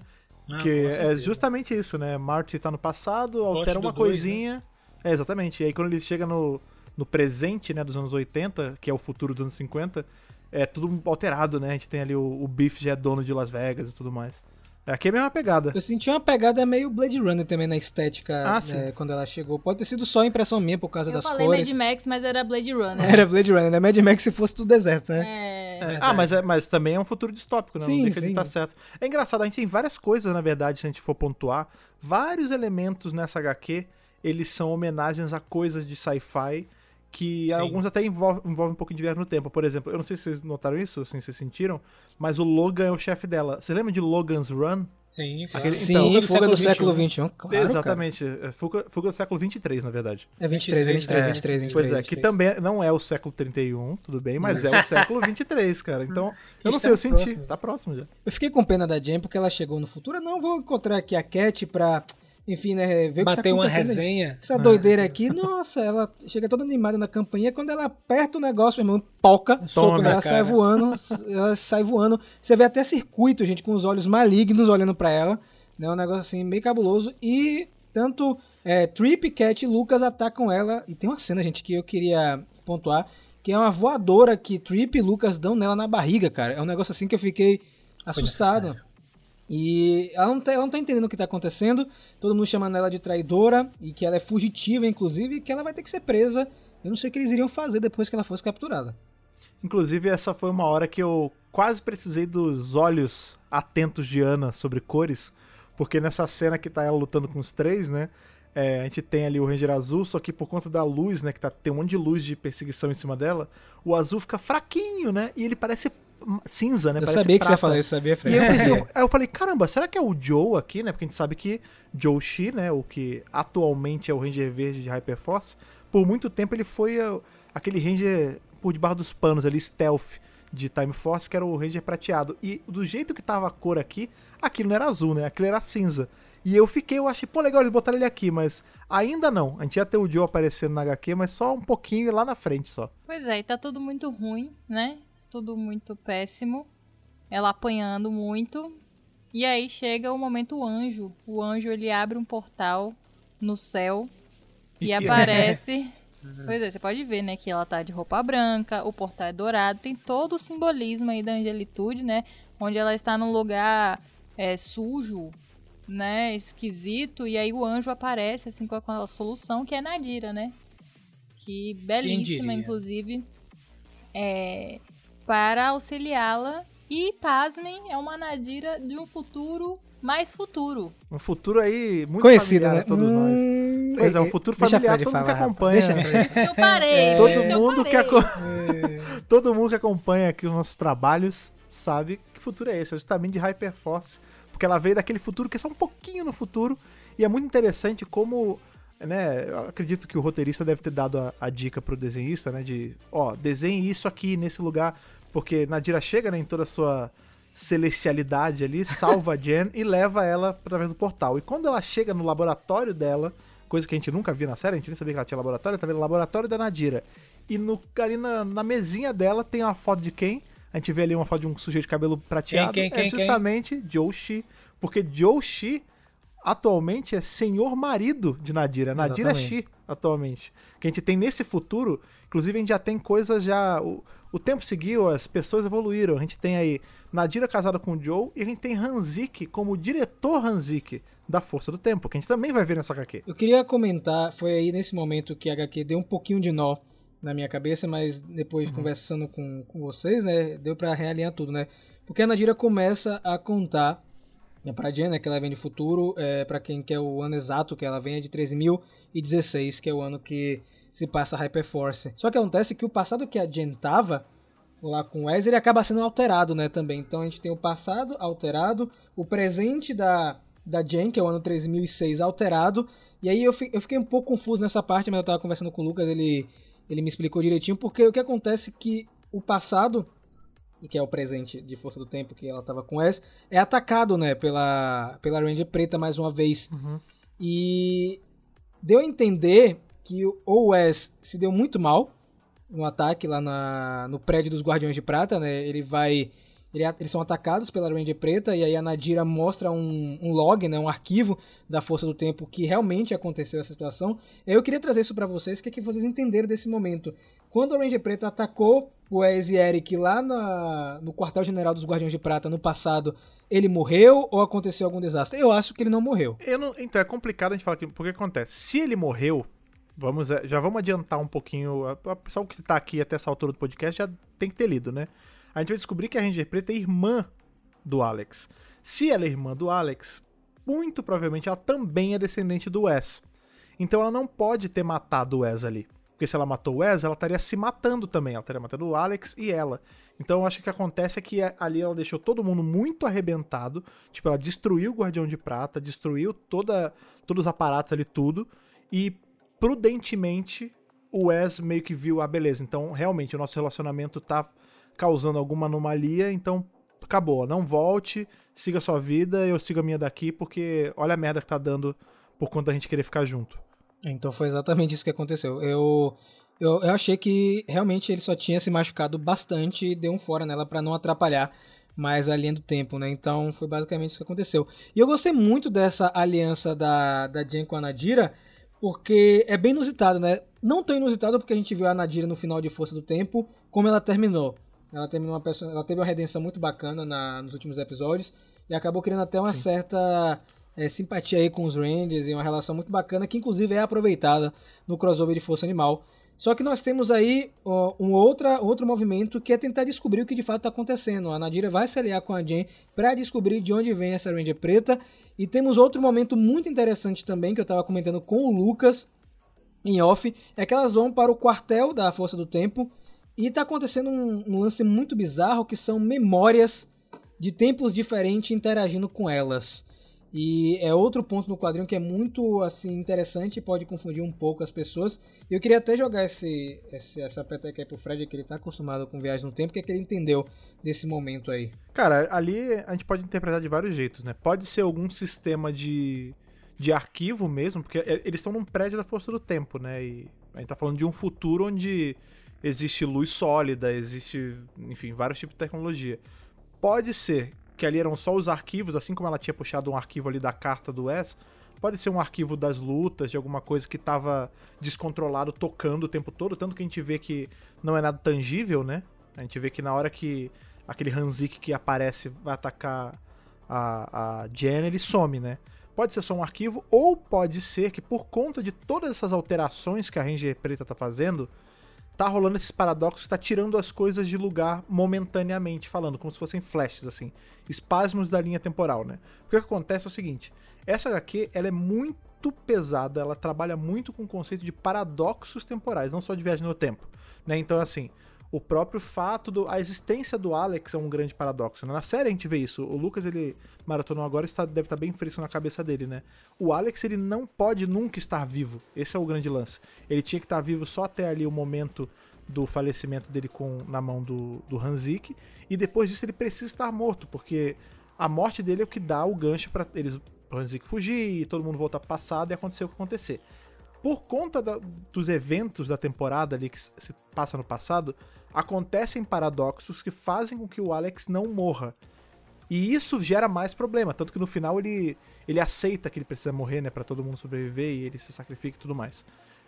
Ah, que é justamente isso, né? Marty tá no passado, altera uma dois, coisinha. É, exatamente. E aí quando ele chega no, no presente, né, dos anos 80, que é o futuro dos anos 50, é tudo alterado, né? A gente tem ali o, o Biff já é dono de Las Vegas e tudo mais. Aqui é a mesma pegada. Eu senti uma pegada meio Blade Runner também na estética Ah, sim. né, quando ela chegou. Pode ter sido só impressão minha por causa Eu das falei cores. Mad Max, mas era Blade Runner. Era Blade Runner, né? Mad Max se fosse tudo deserto, né? É. É, ah, mas, é- mas também é um futuro distópico, né? Sim, não deixa de sim. estar certo. É engraçado, a gente tem várias coisas, na verdade, se a gente for pontuar. Vários elementos nessa HQ, eles são homenagens a coisas de sci-fi que Sim. alguns até envolvem, envolvem um pouco de viagem no tempo. Por exemplo, eu não sei se vocês notaram isso, assim, vocês sentiram, mas o Logan é o chefe dela. Você lembra de Logan's Run? Sim, claro. Aquele- Sim, então, fuga do século XXI. XXI, claro. Exatamente. é Fuga, fuga do século 23, na verdade. É 23, é 23, É, 23, 23. Pois é, que 23. também não é o século 31, tudo bem, mas é o século 23, cara. Então, eu não Está sei, eu senti. próximo. Tá próximo já. Eu fiquei com pena da Jen porque ela chegou no futuro. Eu não vou encontrar aqui a Cat pra, enfim, né, ver o que tá Bater uma acontecendo aí. resenha. Essa Ah, doideira aqui, nossa, ela chega toda animada na campainha. Quando ela aperta o negócio, meu irmão, poca. Um soco ela cara. sai voando, ela sai voando. Você vê até circuito, gente, com os olhos malignos olhando pra ela. Né, um negócio assim, meio cabuloso. E tanto é, Trip, Cat e Lucas atacam ela. E tem uma cena, gente, que eu queria pontuar. Que é uma voadora que Trip e Lucas dão nela na barriga, cara. É um negócio assim que eu fiquei assustado. E ela não, tá, ela não tá entendendo o que tá acontecendo. Todo mundo chamando ela de traidora. E que ela é fugitiva, inclusive. E que ela vai ter que ser presa. Eu não sei o que eles iriam fazer depois que ela fosse capturada. Inclusive, essa foi uma hora que eu quase precisei dos olhos atentos de Ana sobre cores, porque nessa cena que tá ela lutando com os três, né? é, a gente tem ali o Ranger azul, só que por conta da luz, né? Que tá, tem um monte de luz de perseguição em cima dela, o azul fica fraquinho, né? E ele parece cinza, né? eu parece sabia que você ia prata. falar isso, sabia, E Fred? aí eu, pensei, aí eu falei, caramba, será que é o Joe aqui, né? Porque a gente sabe que Joe Shi, né? O que atualmente é o Ranger Verde de Hyperforce, por muito tempo ele foi uh, aquele Ranger por debaixo dos panos ali, stealth de Time Force, que era o Ranger prateado. E do jeito que tava a cor aqui, aquilo não era azul, né? Aquilo era cinza. E eu fiquei, eu achei, pô, legal, eles botaram ele aqui, mas ainda não. A gente ia ter o Joe aparecendo na HQ, mas só um pouquinho lá na frente só. Pois é, e tá tudo muito ruim, né? Tudo muito péssimo. Ela apanhando muito. E aí chega o momento anjo. O anjo ele abre um portal no céu e, E que- aparece. Pois é, você pode ver, né, que ela tá de roupa branca, o portal é dourado, tem todo o simbolismo aí da angelitude, né? Onde ela está num lugar é, sujo, né, esquisito, e aí o anjo aparece assim com aquela solução que é Nadira, né? Que belíssima, inclusive, é, para auxiliá-la. E, pasmem, é uma Nadira de um futuro mais futuro. Um futuro aí muito Conhecido, familiar né? a todos nós. Hum, Pois é, um eh, futuro deixa familiar, todo mundo que falar, acompanha. Deixa. Eu parei! É, Todo eu mundo que parei. aco- todo mundo que acompanha aqui os nossos trabalhos sabe que futuro é esse, é justamente de Hyperforce, porque ela veio daquele futuro que é só um pouquinho no futuro e é muito interessante como, né, eu acredito que o roteirista deve ter dado a, a dica pro desenhista, né, de, ó, desenhe isso aqui nesse lugar, porque Nadira chega, né, em toda a sua celestialidade ali, salva a Jen e leva ela através do portal. E quando ela chega no laboratório dela, coisa que a gente nunca viu na série, a gente nem sabia que ela tinha laboratório, tá vendo o laboratório da Nadira. E no, ali na, na mesinha dela tem uma foto de quem? A gente vê ali uma foto de um sujeito de cabelo prateado. Quem, quem, é quem, justamente Joe Shi. Porque Joe Shi atualmente é senhor marido de Nadira. Nadira é. Shi atualmente. Que a gente tem nesse futuro, inclusive a gente já tem coisas já. O, o tempo seguiu, as pessoas evoluíram. A gente tem aí Nadira casada com Joe e a gente tem Hanzik como diretor Hanzik da Força do Tempo, que a gente também vai ver nessa HQ. Eu queria comentar, foi aí nesse momento que a HQ deu um pouquinho de nó na minha cabeça, mas depois Uhum. conversando com, com vocês, né, deu pra realinhar tudo, né? Porque a Nadira começa a contar pra Jen, né, que ela vem de futuro, é, para quem quer o ano exato que ela vem é de 13.016, que é o ano que se passa a Hyperforce. Só que acontece que o passado que a Jen tava lá com o Wes, ele acaba sendo alterado, né, também. Então a gente tem o passado alterado, o presente da, da Jen, que é o ano 3006, alterado. E aí eu, fi- eu fiquei um pouco confuso nessa parte, mas eu tava conversando com o Lucas, ele, ele me explicou direitinho, porque o que acontece é que o passado que é o presente de Força do Tempo que ela tava com Wes, é atacado, né, pela, pela Ranger Preta mais uma vez. Uhum. E deu a entender que o Wes se deu muito mal no ataque lá na, no prédio dos Guardiões de Prata, né? Ele vai. ele- eles são atacados pela Ranger Preta e aí a Nadira mostra um, um log, né, um arquivo da Força do Tempo que realmente aconteceu essa situação. Eu queria trazer isso pra vocês, o que, é que vocês entenderam desse momento. Quando a Ranger Preta atacou o Wes e Eric lá na- no quartel-general dos Guardiões de Prata no passado, ele morreu ou aconteceu algum desastre? Eu acho que ele não morreu. Eu não- então é complicado a gente falar aqui, porque acontece. Se ele morreu, vamos é, já vamos adiantar um pouquinho. o que tá aqui até essa altura do podcast já tem que ter lido, né? A gente vai descobrir que a Ranger Preta é irmã do Alex. Se ela é irmã do Alex, muito provavelmente ela também é descendente do Wes. Então ela não pode ter matado o Wes ali. Porque se ela matou o Wes, ela estaria se matando também. Ela estaria matando o Alex e ela. Então eu acho que o que acontece é que ali ela deixou todo mundo muito arrebentado. Tipo, ela destruiu o Guardião de Prata, destruiu toda, todos os aparatos ali, tudo. E prudentemente o Wes meio que viu, ah, beleza, então realmente o nosso relacionamento tá causando alguma anomalia, então acabou, não volte, siga sua vida, eu sigo a minha daqui, porque olha a merda que tá dando por conta da gente querer ficar junto. Então foi exatamente isso que aconteceu. Eu, eu, eu achei que realmente ele só tinha se machucado bastante e deu um fora nela pra não atrapalhar mais a linha do tempo, né? Então foi basicamente isso que aconteceu. E eu gostei muito dessa aliança da, da Jen com a Nadira, porque é bem inusitado, né? Não tão inusitado porque a gente viu a Nadira no final de Força do Tempo, como ela terminou. Ela terminou uma pessoa, ela teve uma redenção muito bacana na- nos últimos episódios e acabou criando até uma Sim. certa é, simpatia aí com os Rangers e uma relação muito bacana que inclusive é aproveitada no crossover de Força Animal. Só que nós temos aí ó, um outra, outro movimento que é tentar descobrir o que de fato está acontecendo. A Nadira vai se aliar com a Jen para descobrir de onde vem essa Ranger preta. E temos outro momento muito interessante também que eu estava comentando com o Lucas em off, é que elas vão para o quartel da Força do Tempo e está acontecendo um, um lance muito bizarro que são memórias de tempos diferentes interagindo com elas. E é outro ponto no quadrinho que é muito assim interessante e pode confundir um pouco as pessoas. Eu queria até jogar esse, esse- essa peteca aí pro Fred, que ele tá acostumado com viagem no tempo, que é que ele entendeu desse momento aí. Cara, ali a gente pode interpretar de vários jeitos, né? Pode ser algum sistema de, de arquivo mesmo, porque é- eles estão num prédio da Força do Tempo, né? E a gente tá falando de um futuro onde existe luz sólida, existe, enfim, vários tipos de tecnologia. Pode ser que ali eram só os arquivos, assim como ela tinha puxado um arquivo ali da carta do Wes, pode ser um arquivo das lutas, de alguma coisa que tava descontrolado, tocando o tempo todo, tanto que a gente vê que não é nada tangível, né? A gente vê que na hora que aquele Hanzik que aparece vai atacar a, a Jen, ele some, né? Pode ser só um arquivo, ou pode ser que por conta de todas essas alterações que a Ranger Preta tá fazendo, tá rolando esses paradoxos, tá tirando as coisas de lugar momentaneamente, falando, como se fossem flashes, assim, espasmos da linha temporal, né? Porque o que acontece é o seguinte, essa HQ, ela é muito pesada, ela trabalha muito com o conceito de paradoxos temporais, não só de viagem no tempo, né? Então, assim, o próprio fato do a existência do Alex é um grande paradoxo. Né? Na série a gente vê isso. O Lucas ele maratonou agora está deve estar bem fresco na cabeça dele, né? O Alex ele não pode nunca estar vivo. Esse é o grande lance. Ele tinha que estar vivo só até ali o momento do falecimento dele com na mão do, do Hanzik e depois disso ele precisa estar morto, porque a morte dele é o que dá o gancho para eles o Hanzik fugir e todo mundo voltar passado e acontecer o que acontecer por conta da- dos eventos da temporada ali que se passa no passado, acontecem paradoxos que fazem com que o Alex não morra. E isso gera mais problema, tanto que no final ele, ele aceita que ele precisa morrer, né, para todo mundo sobreviver e ele se sacrifica e tudo mais.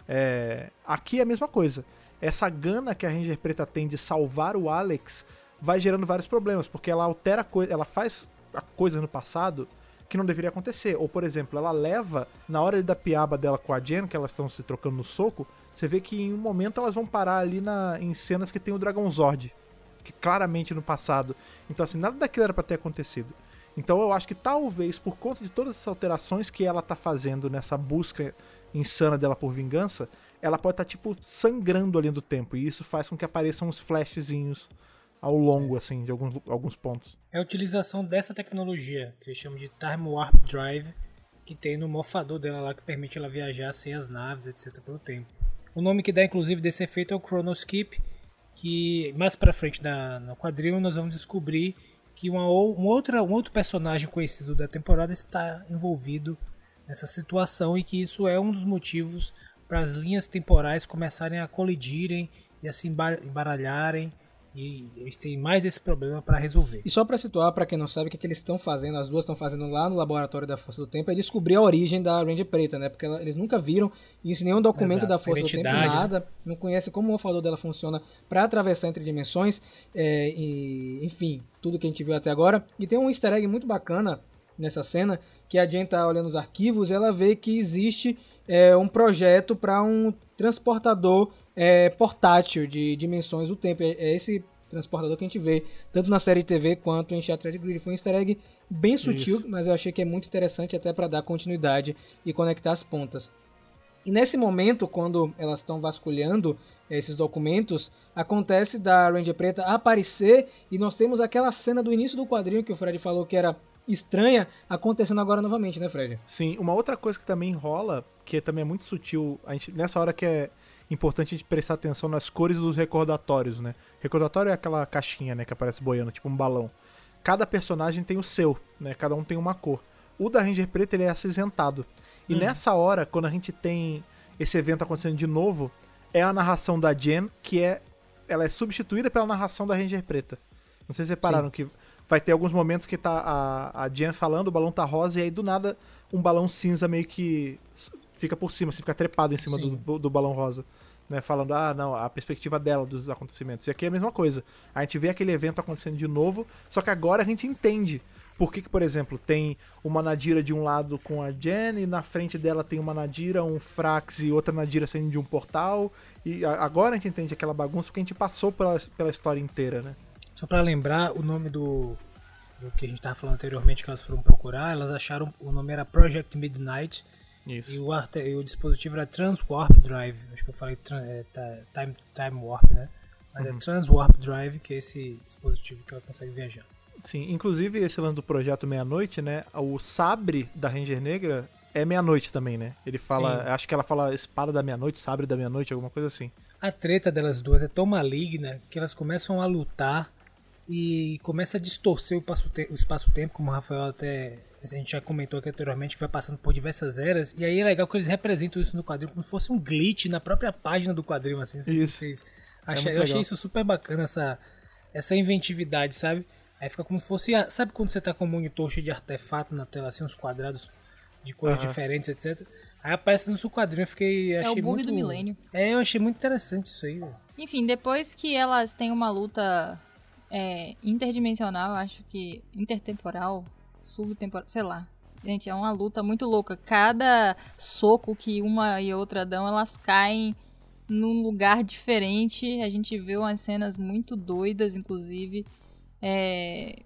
É, aqui é a mesma coisa. Essa gana que a Ranger Preta tem de salvar o Alex vai gerando vários problemas, porque ela altera coisa, ela faz a coisa no passado que não deveria acontecer. Ou, por exemplo, ela leva, na hora da piaba dela com a Jen, que elas estão se trocando no soco, você vê que em um momento elas vão parar ali na, em cenas que tem o Dragon Zord, que claramente no passado. Então, assim, nada daquilo era pra ter acontecido. Então eu acho que talvez por conta de todas essas alterações que ela tá fazendo nessa busca insana dela por vingança, ela pode estar tipo sangrando ali do tempo e isso faz com que apareçam uns flashzinhos ao longo assim de alguns, alguns pontos. É a utilização dessa tecnologia, que eles chamam de Time Warp Drive, que tem no mofador dela lá, que permite ela viajar sem as naves, etc, pelo tempo. O nome que dá, inclusive, desse efeito é o Chronoskip, que mais pra frente na, no quadril nós vamos descobrir que uma, um, outra, um outro personagem conhecido da temporada está envolvido nessa situação e que isso é um dos motivos para as linhas temporais começarem a colidirem e a se emba- embaralharem e eles têm mais esse problema para resolver. E só pra situar, pra quem não sabe, o que, que eles estão fazendo, as duas estão fazendo lá no laboratório da Força do Tempo, é descobrir a origem da Ranger Preta, né? Porque ela- eles nunca viram isso em nenhum documento Exato, da Força do Tempo, né? nada. Não conhece como o morfador dela funciona pra atravessar entre dimensões, é, e, enfim, tudo que a gente viu até agora. E tem um easter egg muito bacana nessa cena, que a Jen tá olhando os arquivos e ela vê que existe é, um projeto para um transportador é, portátil de dimensões do tempo. É, é esse transportador que a gente vê tanto na série de TV quanto em Shattered Grid. Foi um easter egg bem sutil, Isso. mas eu achei que é muito interessante até para dar continuidade e conectar as pontas. E nesse momento, quando elas estão vasculhando esses documentos, acontece da Ranger Preta aparecer e nós temos aquela cena do início do quadrinho que o Fred falou que era estranha, acontecendo agora novamente, né, Fred? Sim, uma outra coisa que também rola, que também é muito sutil, a gente, nessa hora que é importante a gente prestar atenção nas cores dos recordatórios, né? Recordatório é aquela caixinha, né, que aparece boiando, tipo um balão. Cada personagem tem o seu, né? Cada um tem uma cor. O da Ranger Preta ele é acinzentado. E nessa hora, quando a gente tem esse evento acontecendo de novo, é a narração da Jen, que é ela é substituída pela narração da Ranger Preta. Não sei se vocês repararam que vai ter alguns momentos que tá a, a Jen falando, o balão tá rosa, e aí do nada um balão cinza meio que fica por cima, assim, fica trepado em cima do, do, do balão rosa. Né, falando, ah, não, a perspectiva dela dos acontecimentos. E aqui é a mesma coisa. A gente vê aquele evento acontecendo de novo, só que agora a gente entende por que, que, por exemplo, tem uma Nadira de um lado com a Jen e na frente dela tem uma Nadira, um Frax e outra Nadira saindo de um portal. E agora a gente entende aquela bagunça porque a gente passou pela, pela história inteira, né? Só pra lembrar, o nome do, do que a gente tava falando anteriormente que elas foram procurar, elas acharam o nome era Project Midnight Isso. e o, e o dispositivo era Transwarp Drive. Acho que eu falei é, time, time Warp, né? Mas é Transwarp Drive, que é esse dispositivo que ela consegue viajar. Sim, inclusive esse lance do projeto Meia-Noite, né? O sabre da Ranger Negra é meia-noite também, né? Ele fala, Sim. acho que ela fala espada da meia-noite, sabre da meia-noite, alguma coisa assim. A treta delas duas é tão maligna que elas começam a lutar e começa a distorcer o espaço-tempo, como o Rafael até a gente já comentou aqui anteriormente, que vai passando por diversas eras. E aí é legal que eles representam isso no quadrinho como se fosse um glitch na própria página do quadrinho, assim. Isso. vocês É acham- muito eu achei legal. isso super bacana, essa, essa inventividade, sabe? Aí fica como se fosse. a- Sabe quando você tá com um monitor cheio de artefato na tela, assim, uns quadrados de cores Aham. diferentes, etc. Aí aparece no seu quadrinho, eu fiquei. É o Achei bug muito... do milênio. É, eu achei muito interessante isso aí. Enfim, depois que elas têm uma luta é, interdimensional, acho que intertemporal, subtemporal, sei lá. Gente, é uma luta muito louca. Cada soco que uma e outra dão, elas caem num lugar diferente. A gente vê umas cenas muito doidas, inclusive. É,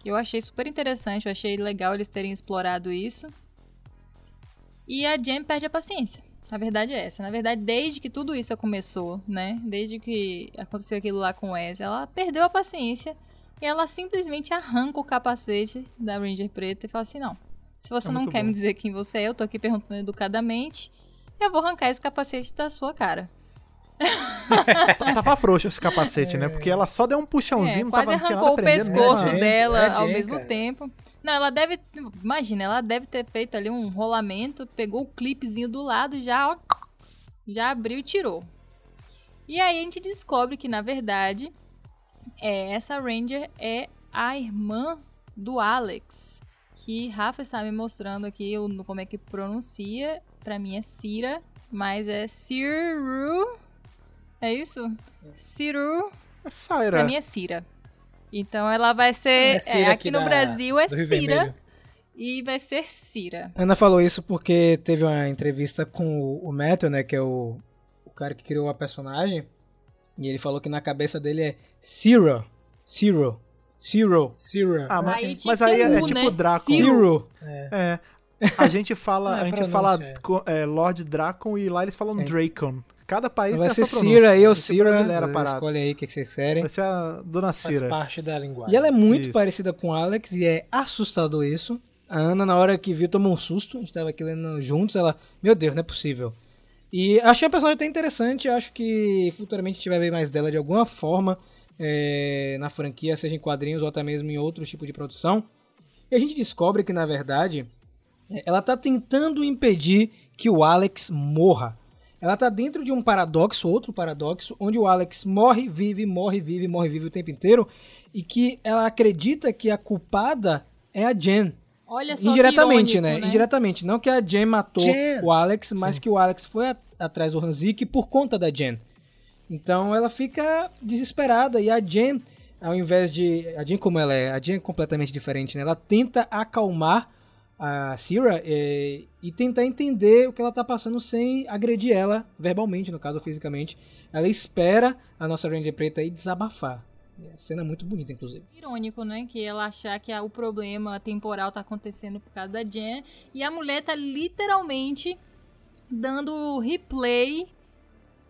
que eu achei super interessante. Eu achei legal eles terem explorado isso. E a Jen perde a paciência. A verdade é essa. Na verdade, desde que tudo isso começou, né? Desde que aconteceu aquilo lá com o Wes, ela perdeu a paciência ela simplesmente arranca o capacete da Ranger Preta e fala assim: não. Se você É não quer bom. me dizer quem você é, eu tô aqui perguntando educadamente. Eu vou arrancar esse capacete da sua cara. Tava frouxo esse capacete, né? Porque ela só deu um puxãozinho, É, quase tava arrancou o né? pescoço dela é ao mesmo cara. tempo. Não, ela deve. Imagina, ela deve ter feito ali um rolamento, pegou o clipezinho do lado, já, ó, já abriu e tirou. E aí a gente descobre que, na verdade, é, essa Ranger é a irmã do Alex. Que Rafa está me mostrando aqui como é que pronuncia. Pra mim é Cira, mas é Ciru. É isso? Ciru. É Saira. Pra mim é Cira. Então ela vai ser. É é, Cira aqui aqui no da- Brasil é Cira. Vermelho. E vai ser Cira. Ana falou isso porque teve uma entrevista com o, o Matthew, né, que é o, o cara que criou a personagem, e ele falou que na cabeça dele é Zero, Zero, Zero, Zero. Ah, mas, Aí mas aí é, um, tipo né? Draco. Zero. É. A gente fala, É, a gente fala é. é, Lord Dracon e lá eles falam É. Dracon. Cada país Vai tem ser. Cira aí ou Vai ser Cira, parada. escolhe aí o que que vocês querem. Vai ser a Dona Faz Cira. parte da linguagem. E ela é muito Isso. parecida com Alex e é assustador isso. A Ana, na hora que viu, tomou um susto. A gente tava aqui lendo juntos. Ela, meu Deus, não é possível. E achei a personagem até interessante, acho que futuramente a gente vai ver mais dela de alguma forma é, na franquia, seja em quadrinhos ou até mesmo em outros tipos de produção. E a gente descobre que, na verdade, é, ela está tentando impedir que o Alex morra. Ela está dentro de um paradoxo, outro paradoxo, onde o Alex morre, vive, morre, vive, morre, vive o tempo inteiro, e que ela acredita que a culpada é a Jen. Olha só que Indiretamente, irônico, né? Indiretamente. Não que a Jen matou Jen! o Alex, mas que o Alex foi a- atrás do Hanzik por conta da Jen. Então ela fica desesperada e a Jen, ao invés de. A Jen, como ela é? A Jen é completamente diferente, né? Ela tenta acalmar a Sierra eh, e tentar entender o que ela tá passando sem agredir ela verbalmente, no caso, fisicamente. Ela espera a nossa Ranger Preta aí desabafar. É uma cena muito bonita, inclusive. Irônico, né? Que ela achar que o problema temporal tá acontecendo por causa da Jen. E a mulher tá literalmente dando replay.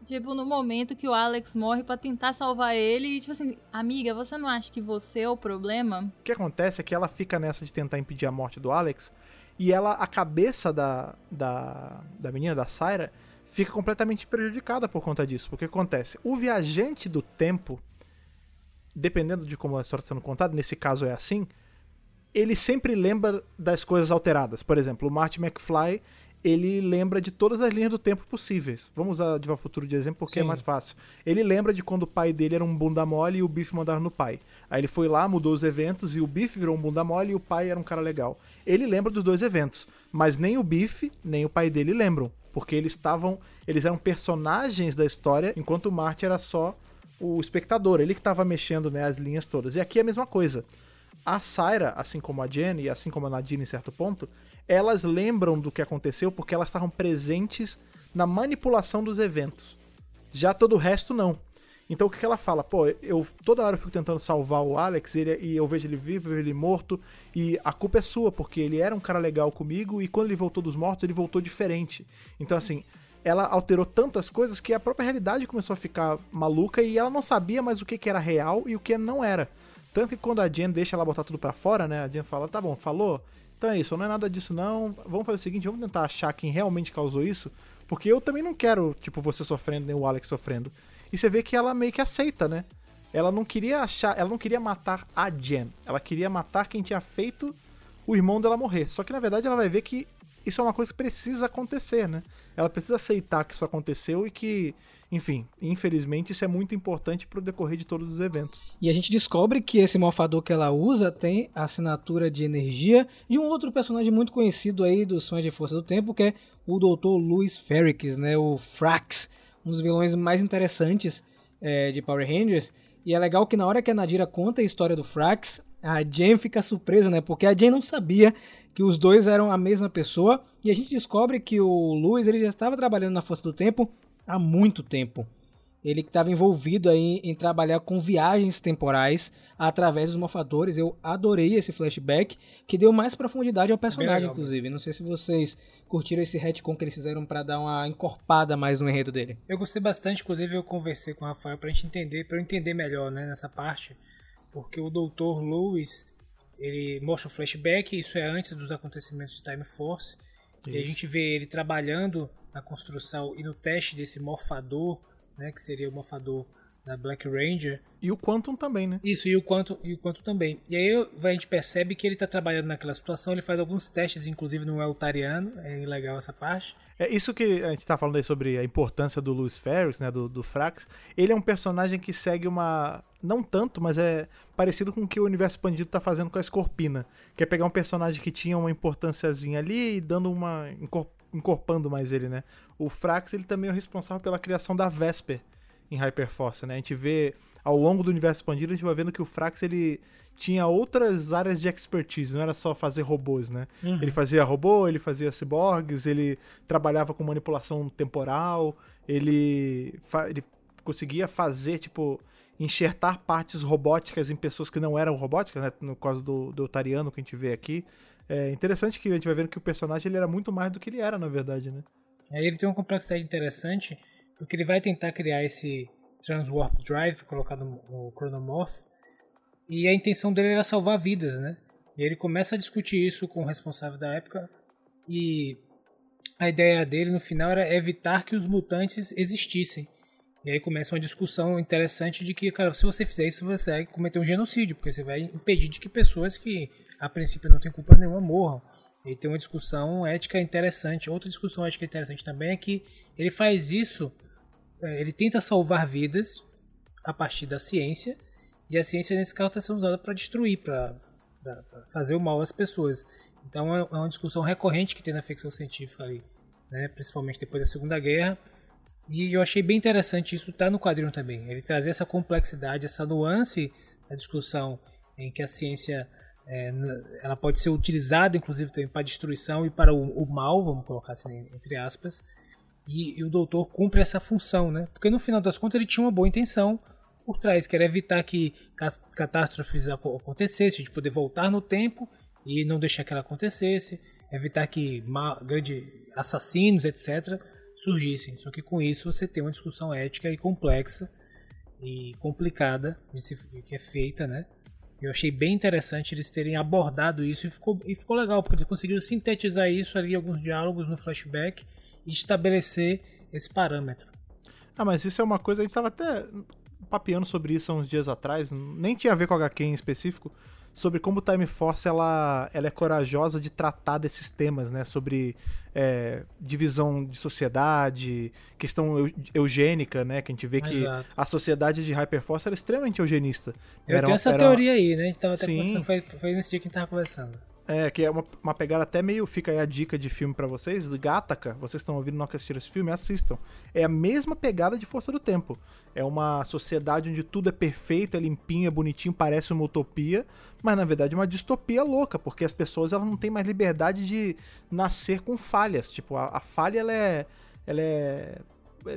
Tipo, no momento que o Alex morre pra tentar salvar ele. E tipo assim, amiga, você não acha que você é o problema? O que acontece é que ela fica nessa de tentar impedir a morte do Alex e ela, a cabeça da, da, da menina, da Syra, fica completamente prejudicada por conta disso. Porque acontece, o viajante do tempo, dependendo de como a história está sendo contada, nesse caso é assim, ele sempre lembra das coisas alteradas. Por exemplo, o Marty McFly, ele lembra de todas as linhas do tempo possíveis. Vamos usar de ao Futuro de exemplo porque é Sim. mais fácil. Ele lembra de quando o pai dele era um bunda mole e o Biff mandava no pai. Aí ele foi lá, mudou os eventos e o Biff virou um bunda mole e o pai era um cara legal. Ele lembra dos dois eventos, mas nem o Biff nem o pai dele lembram, porque eles estavam, eles eram personagens da história, enquanto o Marty era só o espectador, ele que estava mexendo né, as linhas todas. E aqui é a mesma coisa. A Syra, assim como a Jenny e assim como a Nadine em certo ponto, elas lembram do que aconteceu porque elas estavam presentes na manipulação dos eventos. Já todo o resto não. Então o que, que ela fala? Pô, eu toda hora eu fico tentando salvar o Alex e, ele- e eu vejo ele vivo, vejo ele morto, e a culpa é sua, porque ele era um cara legal comigo e quando ele voltou dos mortos, ele voltou diferente. Então assim, ela alterou tantas coisas que a própria realidade começou a ficar maluca e ela não sabia mais o que, que era real e o que não era. Tanto que quando a Jen deixa ela botar tudo pra fora, né? A Jen fala, tá bom, falou? Então é isso, não é nada disso não. Vamos fazer o seguinte, vamos tentar achar quem realmente causou isso, porque eu também não quero, tipo, você sofrendo, nem o Alex sofrendo. E você vê que ela meio que aceita, né? Ela não queria achar, ela não queria matar a Jen. Ela queria matar quem tinha feito o irmão dela morrer. Só que na verdade ela vai ver que isso é uma coisa que precisa acontecer, né? Ela precisa aceitar que isso aconteceu e que, enfim, infelizmente isso é muito importante pro decorrer de todos os eventos. E a gente descobre que esse morfador que ela usa tem a assinatura de energia de um outro personagem muito conhecido aí dos fãs de Força do Tempo, que é o Dr. Louis Ferrix, né? O Frax, um dos vilões mais interessantes é, de Power Rangers. E é legal que na hora que a Nadira conta a história do Frax, a Jen fica surpresa, né? Porque a Jen não sabia que os dois eram a mesma pessoa. E a gente descobre que o Louis ele já estava trabalhando na Força do Tempo há muito tempo. Ele que estava envolvido aí em trabalhar com viagens temporais através dos morfadores. Eu adorei esse flashback, que deu mais profundidade ao personagem, legal, inclusive. Não sei se vocês curtiram esse retcon que eles fizeram para dar uma encorpada mais no enredo dele. Eu gostei bastante, inclusive eu conversei com o Rafael pra gente entender, pra eu entender melhor, né, nessa parte, porque o Dr. Lewis, ele mostra o flashback, isso é antes dos acontecimentos de Time Force, e a gente vê ele trabalhando na construção e no teste desse morfador, né, que seria o morfador da Black Ranger. E o Quantum também, né? Isso, e o quanto, e o quanto também. E aí a gente percebe que ele está trabalhando naquela situação, ele faz alguns testes, inclusive no Eltariano, é legal essa parte. É isso que a gente tá falando aí sobre a importância do Louis Ferrix, né, do, do Frax. Ele é um personagem que segue uma... Não tanto, mas é parecido com o que o Universo Expandido tá fazendo com a Scorpina. Que é pegar um personagem que tinha uma importânciazinha ali e dando uma... encor- encorpando mais ele, né? O Frax, ele também é o responsável pela criação da Vesper em Hyperforce, né? A gente vê... Ao longo do Universo Expandido, a gente vai vendo que o Frax, ele tinha outras áreas de expertise, não era só fazer robôs, né? Ele fazia robô, ele fazia ciborgues, ele trabalhava com manipulação temporal, ele, fa- ele conseguia fazer, tipo, enxertar partes robóticas em pessoas que não eram robóticas, né? No caso do, do Otariano que a gente vê aqui. É interessante que a gente vai vendo que o personagem ele era muito mais do que ele era, na verdade, né? Aí ele tem uma complexidade interessante, porque ele vai tentar criar esse Transwarp Drive colocado no, no Chronomorph, e a intenção dele era salvar vidas, né? E ele começa a discutir isso com o responsável da época, e a ideia dele no final era evitar que os mutantes existissem. E aí começa uma discussão interessante de que, cara, se você fizer isso, você vai cometer um genocídio, porque você vai impedir de que pessoas que a princípio não têm culpa nenhuma morram. E tem uma discussão ética interessante. Outra discussão ética interessante também é que ele faz isso, eh, ele tenta salvar vidas a partir da ciência, e a ciência nesse caso está sendo usada para destruir, para fazer o mal às pessoas. Então é é uma discussão recorrente que tem na ficção científica ali, né? principalmente depois da Segunda Guerra. E eu achei bem interessante isso tá no quadrinho também. Ele trazer essa complexidade, essa nuance da discussão em que a ciência é, ela pode ser utilizada, inclusive, também para destruição e para o, o mal, vamos colocar assim, entre aspas. E, e o doutor cumpre essa função, né? Porque no final das contas ele tinha uma boa intenção por trás, que era evitar que catástrofes aco- acontecessem, de poder voltar no tempo e não deixar que ela acontecesse, evitar que ma- grande assassinos, etc., surgissem. Só que com isso você tem uma discussão ética e complexa e complicada que é feita, né? Eu achei bem interessante eles terem abordado isso e ficou, e ficou legal, porque eles conseguiram sintetizar isso ali alguns diálogos no flashback e estabelecer esse parâmetro. Ah, mas isso é uma coisa, a gente tava até papeando sobre isso há uns dias atrás, nem tinha a ver com a HQ em específico, sobre como o Time Force ela, ela é corajosa de tratar desses temas, né? Sobre é, divisão de sociedade, questão eu- eugênica, né? Que a gente vê que Exato. a sociedade de Hyperforce era extremamente eugenista. Eu Era tenho uma- essa era- teoria aí, né? A gente tava até Sim. conversando, foi, foi nesse dia que a gente tava conversando. É, que é uma, uma pegada até meio. Fica aí a dica de filme pra vocês. Gataca, vocês estão ouvindo não assistiram esse filme, assistam. É a mesma pegada de Força do Tempo. É uma sociedade onde tudo é perfeito, é limpinho, é bonitinho, parece uma utopia, mas na verdade é uma distopia louca, porque as pessoas elas não têm mais liberdade de nascer com falhas. Tipo, a, a falha ela é. Ela é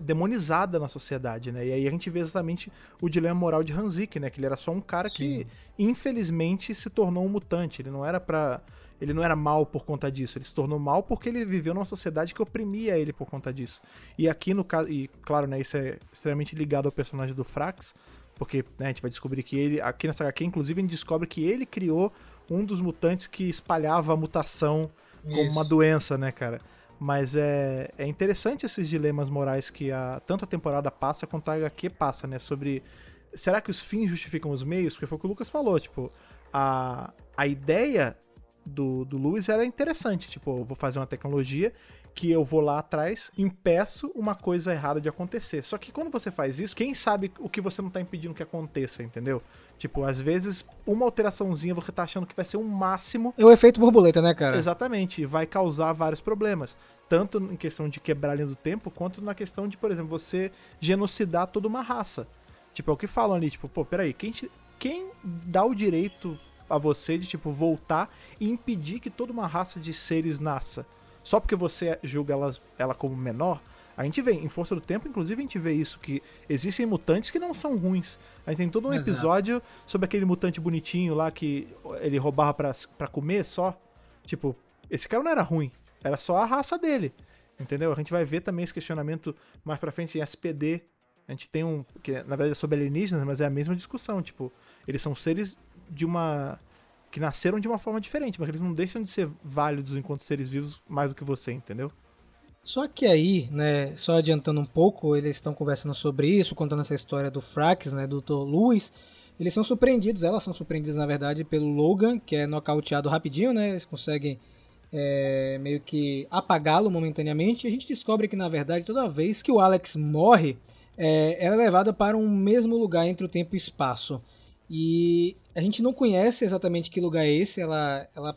demonizada na sociedade, né? E aí a gente vê exatamente o dilema moral de Hanzik, né? Que ele era só um cara que Sim. infelizmente se tornou um mutante. Ele não era para ele não era mal por conta disso, ele se tornou mal porque ele viveu numa sociedade que oprimia ele por conta disso. E aqui no caso, e claro, né, isso é extremamente ligado ao personagem do Frax, porque né, a gente vai descobrir que ele, aqui nessa HQ, inclusive, a gente descobre que ele criou um dos mutantes que espalhava a mutação como Isso. uma doença, né, cara? Mas é, é interessante esses dilemas morais que a, tanto a temporada passa quanto a HQ passa, né? Sobre será que os fins justificam os meios? Porque foi o que o Lucas falou, tipo, a, a ideia do, do Lewis era interessante. Tipo, eu vou fazer uma tecnologia que eu vou lá atrás, impeço uma coisa errada de acontecer. Só que quando você faz isso, quem sabe o que você não tá impedindo que aconteça, entendeu? Tipo, às vezes, uma alteraçãozinha você tá achando que vai ser um máximo É o efeito borboleta, né, cara? Exatamente, e vai causar vários problemas. Tanto em questão de quebrar a linha do tempo, quanto na questão de, por exemplo, você genocidar toda uma raça. Tipo, é o que falam ali, tipo, pô, peraí, quem, te- quem dá o direito a você de, tipo, voltar e impedir que toda uma raça de seres nasça? Só porque você julga elas, ela como menor? A gente vê, em Força do Tempo, inclusive, a gente vê isso, que existem mutantes que não são ruins. A gente tem todo um Exato. episódio sobre aquele mutante bonitinho lá que ele roubava pra, pra comer só. Tipo, esse cara não era ruim, era só a raça dele. Entendeu? A gente vai ver também esse questionamento mais pra frente em SPD. A gente tem um. que na verdade é sobre alienígenas, mas é a mesma discussão. Tipo, eles são seres de uma. que nasceram de uma forma diferente, mas eles não deixam de ser válidos enquanto seres vivos mais do que você, entendeu? Só que aí, né, só adiantando um pouco, eles estão conversando sobre isso, contando essa história do Frax, né, do Dr. Lewis. Eles são surpreendidos, elas são surpreendidas na verdade pelo Logan, que é nocauteado rapidinho, né? Eles conseguem é, meio que apagá-lo momentaneamente. E a gente descobre que na verdade toda vez que o Alex morre, é, ela é levada para um mesmo lugar entre o tempo e o espaço. E a gente não conhece exatamente que lugar é esse, ela, ela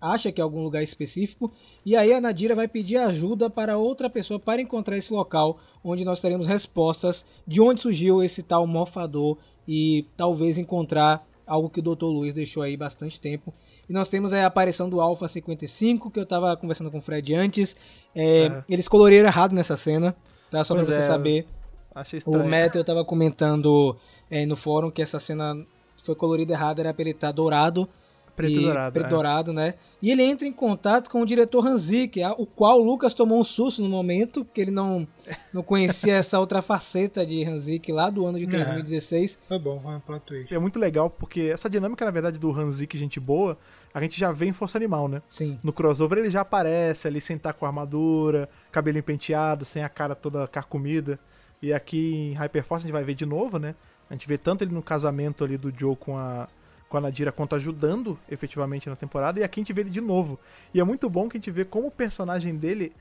acha que é algum lugar específico. E aí a Nadira vai pedir ajuda para outra pessoa para encontrar esse local onde nós teremos respostas de onde surgiu esse tal morfador e talvez encontrar algo que o Dr. Luiz deixou aí bastante tempo. E nós temos a aparição do Alpha 55, que eu estava conversando com o Fred antes. É, É. Eles coloriram errado nessa cena, tá? Só para você é, saber. Achei O estranho. Matthew tava comentando é, no fórum que essa cena foi colorida errada, era pra ele estar dourado. Preto e dourado. Preto é. dourado, né? E ele entra em contato com o diretor Hanzik, a- o qual o Lucas tomou um susto no momento, porque ele não, não conhecia essa outra faceta de Hanzik lá do ano de 2016. Foi bom, foi um plot twist. É muito legal, porque essa dinâmica, na verdade, do Hanzik, gente boa, a gente já vê em Força Animal, né? Sim. No crossover ele já aparece ali sem estar com armadura, cabelinho penteado, sem a cara toda carcomida. E aqui em Hyperforce a gente vai ver de novo, né? A gente vê tanto ele no casamento ali do Joe com a, com a Nadira quanto ajudando efetivamente na temporada. E aqui a gente vê ele de novo. E é muito bom que a gente vê como o personagem dele.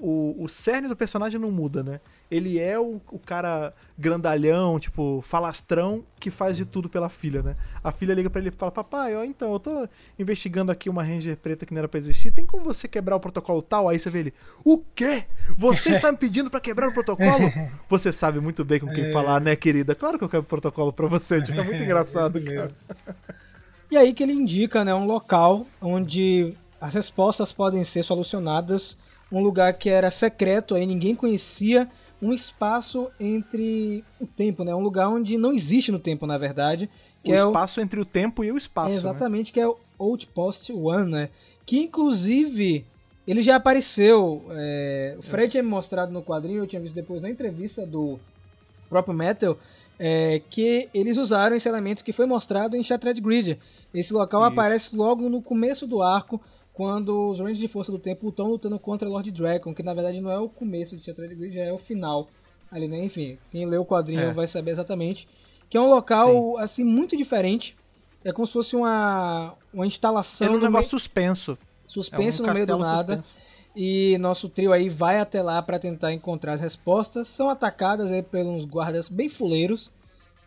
O, o cerne do personagem não muda, né? Ele é o, o cara grandalhão, tipo, falastrão, que faz de tudo pela filha, né? A filha liga pra ele e fala: Papai, ó, então, eu tô investigando aqui uma Ranger preta que não era pra existir. Tem como você quebrar o protocolo tal? Aí você vê ele: O quê? Você está me pedindo pra quebrar o protocolo? Você sabe muito bem com quem falar, né, querida? Claro que eu quebro o protocolo pra você. Tipo, é muito engraçado, Isso cara. E aí que ele indica né, um local onde as respostas podem ser solucionadas, um lugar que era secreto, aí ninguém conhecia, um espaço entre o tempo, né? Um lugar onde não existe no tempo, na verdade. Que O é o, espaço entre o tempo e o espaço. é né? exatamente, que é o Outpost One, né? Que inclusive ele já apareceu. é, o Fred tinha me mostrado no quadrinho, eu tinha visto depois na entrevista do próprio Metal, é, que eles usaram esse elemento que foi mostrado em Shattered Grid. Esse local Isso. aparece logo no começo do arco, quando os Rangers de Força do Tempo estão lutando contra Lord Dragon, que na verdade não é o começo de Shattered Grid, já é o final. Ali, né? Enfim, quem lê o quadrinho É. vai saber exatamente. Que é um local, assim, muito diferente. É como se fosse uma, uma instalação Era um no negócio meio- suspenso. suspenso é um no meio do nada. suspenso. E nosso trio aí vai até lá para tentar encontrar as respostas. São atacadas aí pelos guardas bem fuleiros,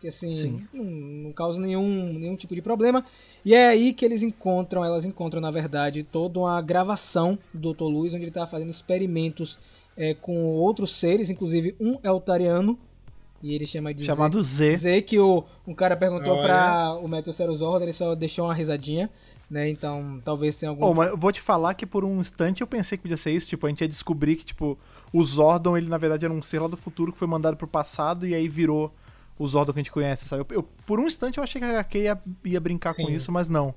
que assim, Sim. não, não causa nenhum, nenhum tipo de problema. E é aí que eles encontram, elas encontram na verdade toda uma gravação do Dr. Luiz, onde ele estava fazendo experimentos é, com outros seres, inclusive um Eltariano. E ele chama de Chamado Z. dizer que o, um cara perguntou Olha. pra o Metal Zord, ele só deixou uma risadinha, né? Então talvez tenha algum Oh, mas eu vou te falar que por um instante eu pensei que podia ser isso, tipo, a gente ia descobrir que, tipo, o Zordon, ele na verdade era um ser lá do futuro que foi mandado pro passado e aí virou o Zordon que a gente conhece, sabe? Eu, eu- por um instante eu achei que a HQ ia, ia brincar com Sim. isso, mas não.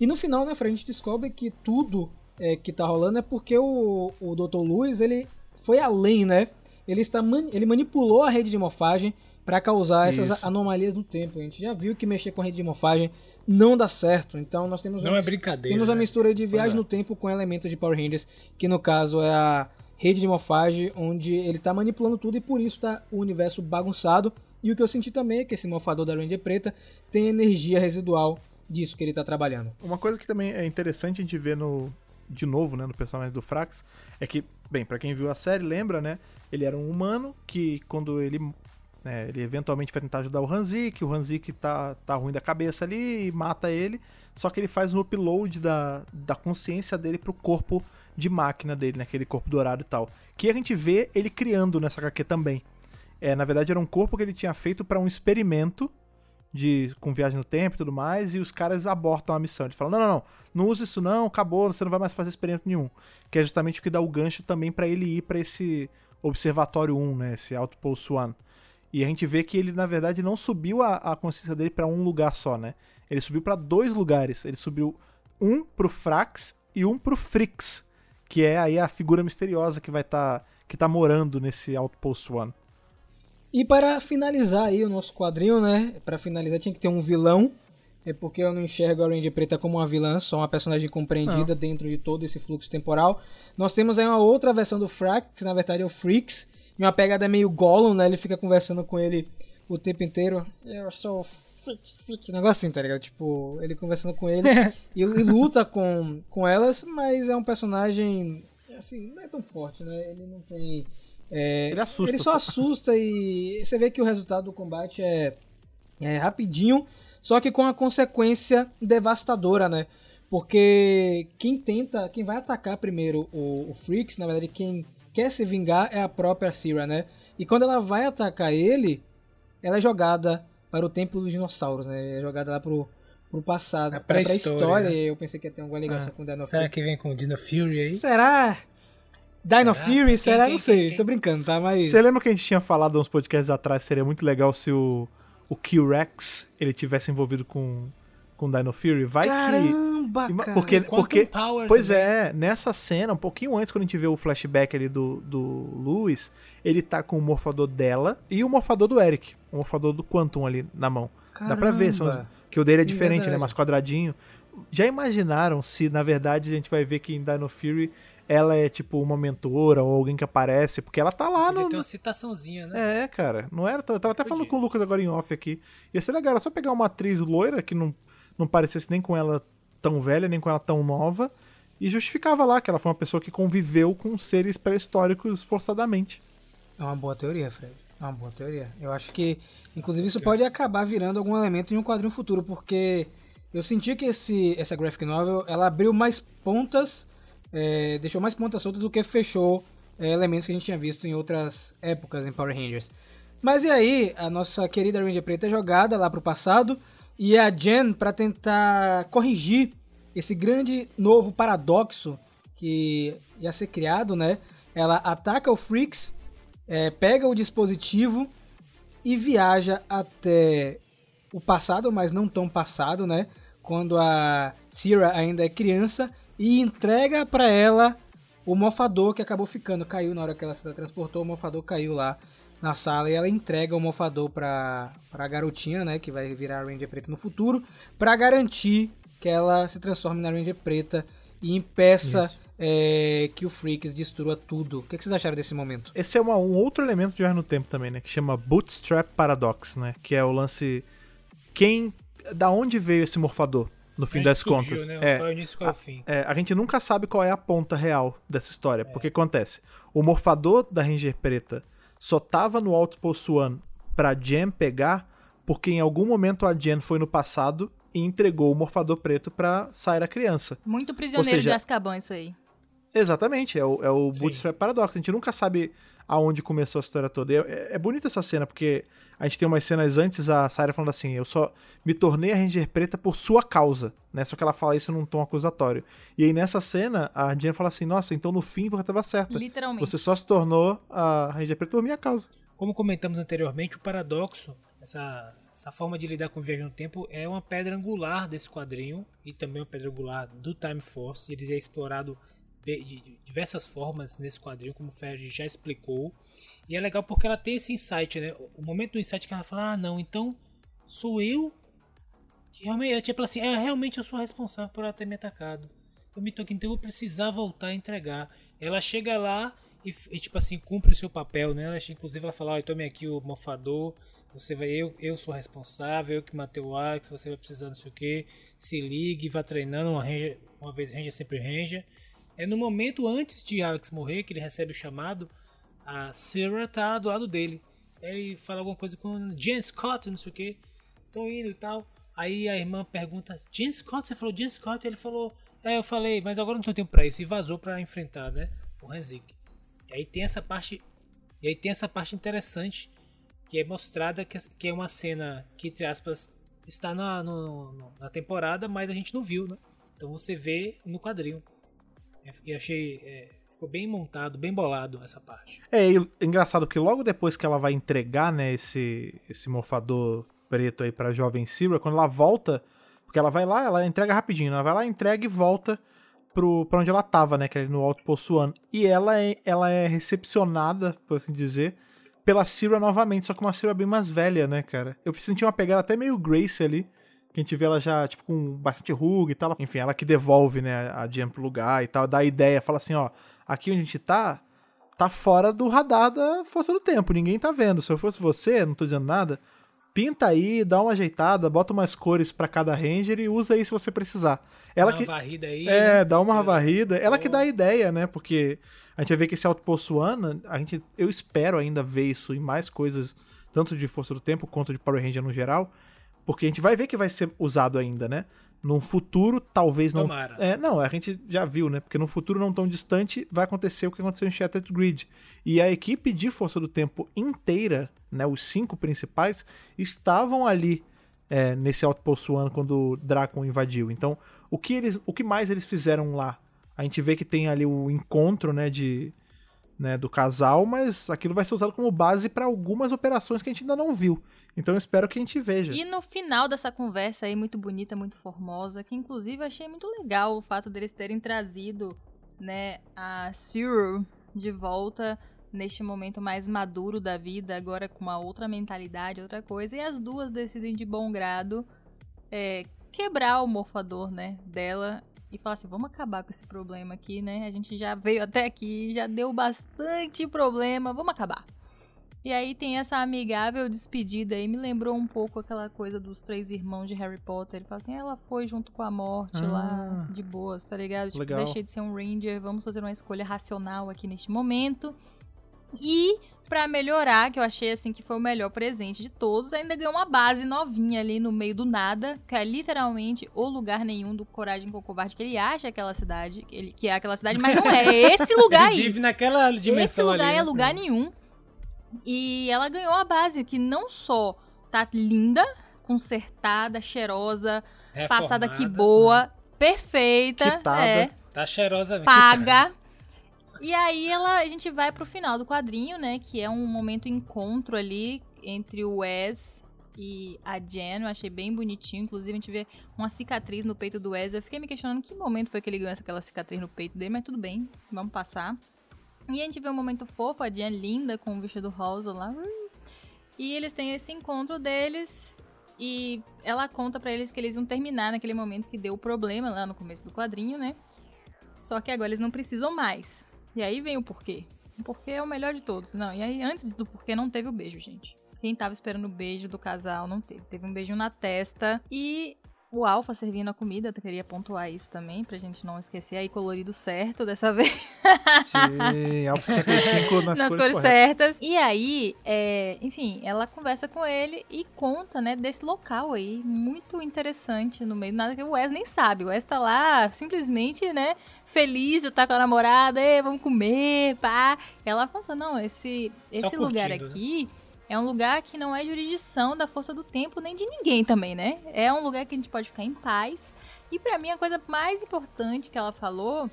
E no final, né, Fred, a gente descobre que tudo é, que tá rolando é porque o, o Dr. Luiz, ele foi além, né? Ele, está mani- ele manipulou a rede de morfagem para causar essas Isso. anomalias no tempo. A gente já viu que mexer com a rede de morfagem não dá certo. Então nós temos Não uma, é brincadeira. temos uma né? mistura aí de viagem é. no tempo com elementos de Power Rangers, que no caso é a rede de morfagem, onde ele tá manipulando tudo e por isso tá o universo bagunçado. E o que eu senti também é que esse morfador da Ranger Preta tem energia residual disso que ele tá trabalhando. Uma coisa que também é interessante a gente ver no de novo, né, no personagem do Frax, é que, bem, pra quem viu a série, lembra, né, ele era um humano que quando ele né, ele eventualmente vai tentar ajudar o Hanzik, o Hanzik tá, tá ruim da cabeça ali e mata ele, só que ele faz um upload da, da consciência dele pro corpo de máquina dele, naquele corpo dourado e tal. Que a gente vê ele criando nessa HQ também. É, na verdade era um corpo que ele tinha feito pra um experimento de com viagem no tempo e tudo mais, e os caras abortam a missão. Eles falam: "Não, não, não, não usa isso não, acabou, você não vai mais fazer experimento nenhum". Que é justamente o que dá o gancho também pra ele ir pra esse observatório 1, né, esse Outpost 1. E a gente vê que ele na verdade não subiu a, a consciência dele pra um lugar só, né? Ele subiu pra dois lugares. Ele subiu um pro Frax e um pro Frix, que é aí a figura misteriosa que vai estar que tá morando nesse Outpost 1. E para finalizar aí o nosso quadrinho, né? Para finalizar tinha que ter um vilão. É porque eu não enxergo a Ranger Preta como uma vilã, só uma personagem compreendida dentro de todo esse fluxo temporal. Nós temos aí uma outra versão do Frax, que na verdade é o Freaks. E uma pegada meio Gollum, né? Ele fica conversando com ele o tempo inteiro. Eu sou Freak, Freak. Um negócio assim, tá ligado? Tipo, ele conversando com ele e, e luta com, com elas, mas é um personagem, assim, não é tão forte, né? Ele não tem... é, Ele assusta Ele só assusta e você vê que o resultado do combate é, é rapidinho, só que com a consequência devastadora, né? Porque quem tenta, quem vai atacar primeiro o, o Freaks, na verdade, quem quer se vingar é a própria Syrah, né? E quando ela vai atacar ele, ela é jogada para o tempo dos dinossauros, né? É jogada lá pro, pro passado, Na pra pré-história, pré-história. né? Eu pensei que ia ter alguma ligação com o Dino Será Fury. que vem com o Dino Fury aí? Será? Dino Será? Fury? Quem, Será? quem, Não sei, quem, quem? tô brincando, tá? Mas... Você lembra que a gente tinha falado uns podcasts atrás, seria muito legal se o, o Q-Rex ele tivesse envolvido com, com Dino Fury. Vai que. Caramba, Ima- cara. Porque, porque Power Pois também. é, nessa cena, um pouquinho antes, quando a gente vê o flashback ali do, do Lewis, ele tá com o morfador dela e o morfador do Eric. O morfador do Quantum ali na mão. Dá pra ver, são os- Caramba. que o dele é diferente, né? verdade. Mais quadradinho. Já imaginaram se, na verdade, a gente vai ver que em Dino Fury ela é tipo uma mentora ou alguém que aparece? Porque ela tá lá Podia no. ter uma citaçãozinha, né? É, cara, não era. Eu tava até falando com o Lucas agora em off aqui. Ia ser legal, era só pegar uma atriz loira que não, não parecesse nem com ela tão velha, nem com ela tão nova, e justificava lá que ela foi uma pessoa que conviveu com seres pré-históricos forçadamente. É uma boa teoria, Fred. É uma boa teoria. Eu acho que, inclusive, isso pode acabar virando algum elemento em um quadrinho futuro, porque eu senti que esse, essa graphic novel ela abriu mais pontas, é, deixou mais pontas soltas do que fechou é, elementos que a gente tinha visto em outras épocas em Power Rangers. Mas e aí, a nossa querida Ranger Preta é jogada lá pro passado e a Jen, para tentar corrigir esse grande novo paradoxo que ia ser criado, né? Ela ataca o Freaks, é, pega o dispositivo e viaja até o passado, mas não tão passado, né? Quando a Sierra ainda é criança e entrega para ela o mofador que acabou ficando. Caiu na hora que ela se transportou, o mofador caiu lá na sala e ela entrega o mofador pra, pra garotinha, né? Que vai virar a Ranger Preta no futuro, para garantir que ela se transforme na Ranger Preta e impeça é, que o Freaks destrua tudo. O que, que vocês acharam desse momento? Esse é uma- um outro elemento de Viagem no Tempo também, né? Que chama Bootstrap Paradox, né? Que é o lance. Quem. Da onde veio esse morfador, no fim das surgiu, contas? Né? É, Qual é o início qual é o fim. É, a gente nunca sabe qual é a ponta real dessa história. Porque acontece? O morfador da Ranger Preta só tava no Outpost One pra Jen pegar, porque em algum momento a Jen foi no passado e entregou o morfador preto pra Saira criança. Muito prisioneiro seja- de Azkaban isso aí. Exatamente, é o, é o. Bootstrap Paradox. A gente nunca sabe aonde começou a história toda. E É, é bonita essa cena, porque a gente tem umas cenas antes, a Sarah falando assim, eu só me tornei a Ranger Preta por sua causa, né? Só que ela fala isso num tom acusatório. E aí nessa cena, a Jen fala assim, nossa, então no fim você tava certa. Literalmente. Você só se tornou a Ranger Preta por minha causa. Como comentamos anteriormente, o paradoxo, essa, essa forma de lidar com viagem no tempo, é uma pedra angular desse quadrinho e também uma pedra angular do Time Force. Ele é explorado de, diversas formas nesse quadrinho, como o Ferdi já explicou. E é legal porque ela tem esse insight, né? O momento do insight que ela fala, ah, não, então sou eu que realmente, é tipo assim, é, realmente eu sou responsável por ela ter me atacado. Eu me toquei, então eu precisar voltar a entregar. Ela chega lá e, e, tipo assim, cumpre o seu papel, né? Ela, inclusive ela fala, ó, tome aqui o mofador, você vai, eu, eu sou responsável, eu que matei o Alex, você vai precisar não sei o que, se ligue, vá treinando, uma, ranger, uma vez ranger, sempre ranger. É no momento antes de Alex morrer, que ele recebe o chamado, a Sarah tá do lado dele. Ele fala alguma coisa com Jen Scott, não sei o que, tô indo e tal. Aí a irmã pergunta, Jen Scott, você falou Jen Scott? Ele falou, é, eu falei, mas agora não tenho tempo pra isso. E vazou pra enfrentar, né, o Hanzik. E aí tem essa parte, e aí tem essa parte interessante, que é mostrada que, que é uma cena que, entre aspas, está na, no- na temporada, mas a gente não viu, né? Então você vê no quadrinho. É, E achei, é, ficou bem montado, bem bolado essa parte. É, e é engraçado que logo depois que ela vai entregar, né, esse, esse morfador preto aí pra jovem Silver, quando ela volta, porque ela vai lá, ela entrega rapidinho, né? ela vai lá, entrega e volta pro, pra onde ela tava, né, que é no Outpost One. E ela é, ela é recepcionada, por assim dizer, pela Syrah novamente, só que uma Syrah bem mais velha, né, cara? Eu senti uma pegada até meio Grace ali, que a gente vê ela já, tipo, com bastante ruga e tal. Enfim, ela que devolve, né, a Jen pro lugar e tal, dá a ideia, fala assim, ó, aqui onde a gente tá, tá fora do radar da Força do Tempo, ninguém tá vendo. Se eu fosse você, não tô dizendo nada, pinta aí, dá uma ajeitada, bota umas cores pra cada Ranger e usa aí se você precisar. Ela Dá que uma varrida aí. é, né? dá uma Eu- varrida. Ela que dá a ideia, né? Porque a gente vai ver que esse Outpost One, a gente, eu espero ainda ver isso em mais coisas, tanto de Força do Tempo quanto de Power Ranger no geral, porque a gente vai ver que vai ser usado ainda, né? Num futuro, talvez não. Tomara. É, não, a gente já viu, né? Porque num futuro não tão distante vai acontecer o que aconteceu em Shattered Grid. E a equipe de Força do Tempo inteira, né? Os cinco principais, estavam ali é, nesse Outpost One quando o Dracon invadiu. Então, o que, eles, o que mais eles fizeram lá? A gente vê que tem ali o encontro, né, de, né, do casal, mas aquilo vai ser usado como base para algumas operações que a gente ainda não viu. Então eu espero que a gente veja. E no final dessa conversa aí, muito bonita, muito formosa, que inclusive achei muito legal o fato deles terem trazido, né, a Cyril de volta neste momento mais maduro da vida, agora com uma outra mentalidade, outra coisa, e as duas decidem de bom grado é, quebrar o morfador, né, dela e falar assim, vamos acabar com esse problema aqui, né? A gente já veio até aqui, já deu bastante problema, vamos acabar. E aí tem essa amigável despedida aí, me lembrou um pouco aquela coisa dos três irmãos de Harry Potter. Ele fala assim, ela foi junto com a morte lá, Ah. de boas, tá ligado? Tipo, Legal. deixei de ser um Ranger, vamos fazer uma escolha racional aqui neste momento. E pra melhorar, que eu achei assim que foi o melhor presente de todos, ainda ganhou uma base novinha ali no meio do nada, que é literalmente o lugar nenhum do Coragem com Covarde, que ele acha aquela cidade, que, ele, que é aquela cidade, mas não é, é esse lugar Ele aí. vive naquela dimensão Esse lugar ali, é né? lugar nenhum. E ela ganhou a base, que não só tá linda, consertada, cheirosa, passada aqui Reformada. boa, perfeita, Quitada. é, Tá cheirosa mesmo. paga. E aí ela, a gente vai pro final do quadrinho, né? Que é um momento encontro ali entre o Wes e a Jen. Eu achei bem bonitinho. Inclusive, a gente vê uma cicatriz no peito do Wes. Eu fiquei me questionando que momento foi que ele ganhou aquela cicatriz no peito dele, mas tudo bem, vamos passar. E a gente vê um momento fofo, a Jen linda com o vestido rosa lá. E eles têm esse encontro deles. E ela conta pra eles que eles vão terminar naquele momento que deu o problema lá no começo do quadrinho, né? Só que agora eles não precisam mais. E aí vem o porquê. O porquê é o melhor de todos. Não, e aí antes do porquê não teve o beijo, gente. Quem tava esperando o beijo do casal não teve. Teve um beijinho na testa. E o Alfa servindo a comida, eu queria pontuar isso também, pra gente não esquecer aí colorido certo dessa vez. Sim, Alpha 55 nas, nas cores, cores certas. E aí, é, enfim, ela conversa com ele e conta, né, desse local aí, muito interessante no meio. Nada que o Wes nem sabe. O Wes tá lá simplesmente, né, feliz de estar com a namorada, "Ê, vamos comer, pá. Ela conta, não, esse, Só esse lugar curtindo, né? aqui. É um lugar que não é jurisdição da força do tempo nem de ninguém também, né? É um lugar que a gente pode ficar em paz. E pra mim a coisa mais importante que ela falou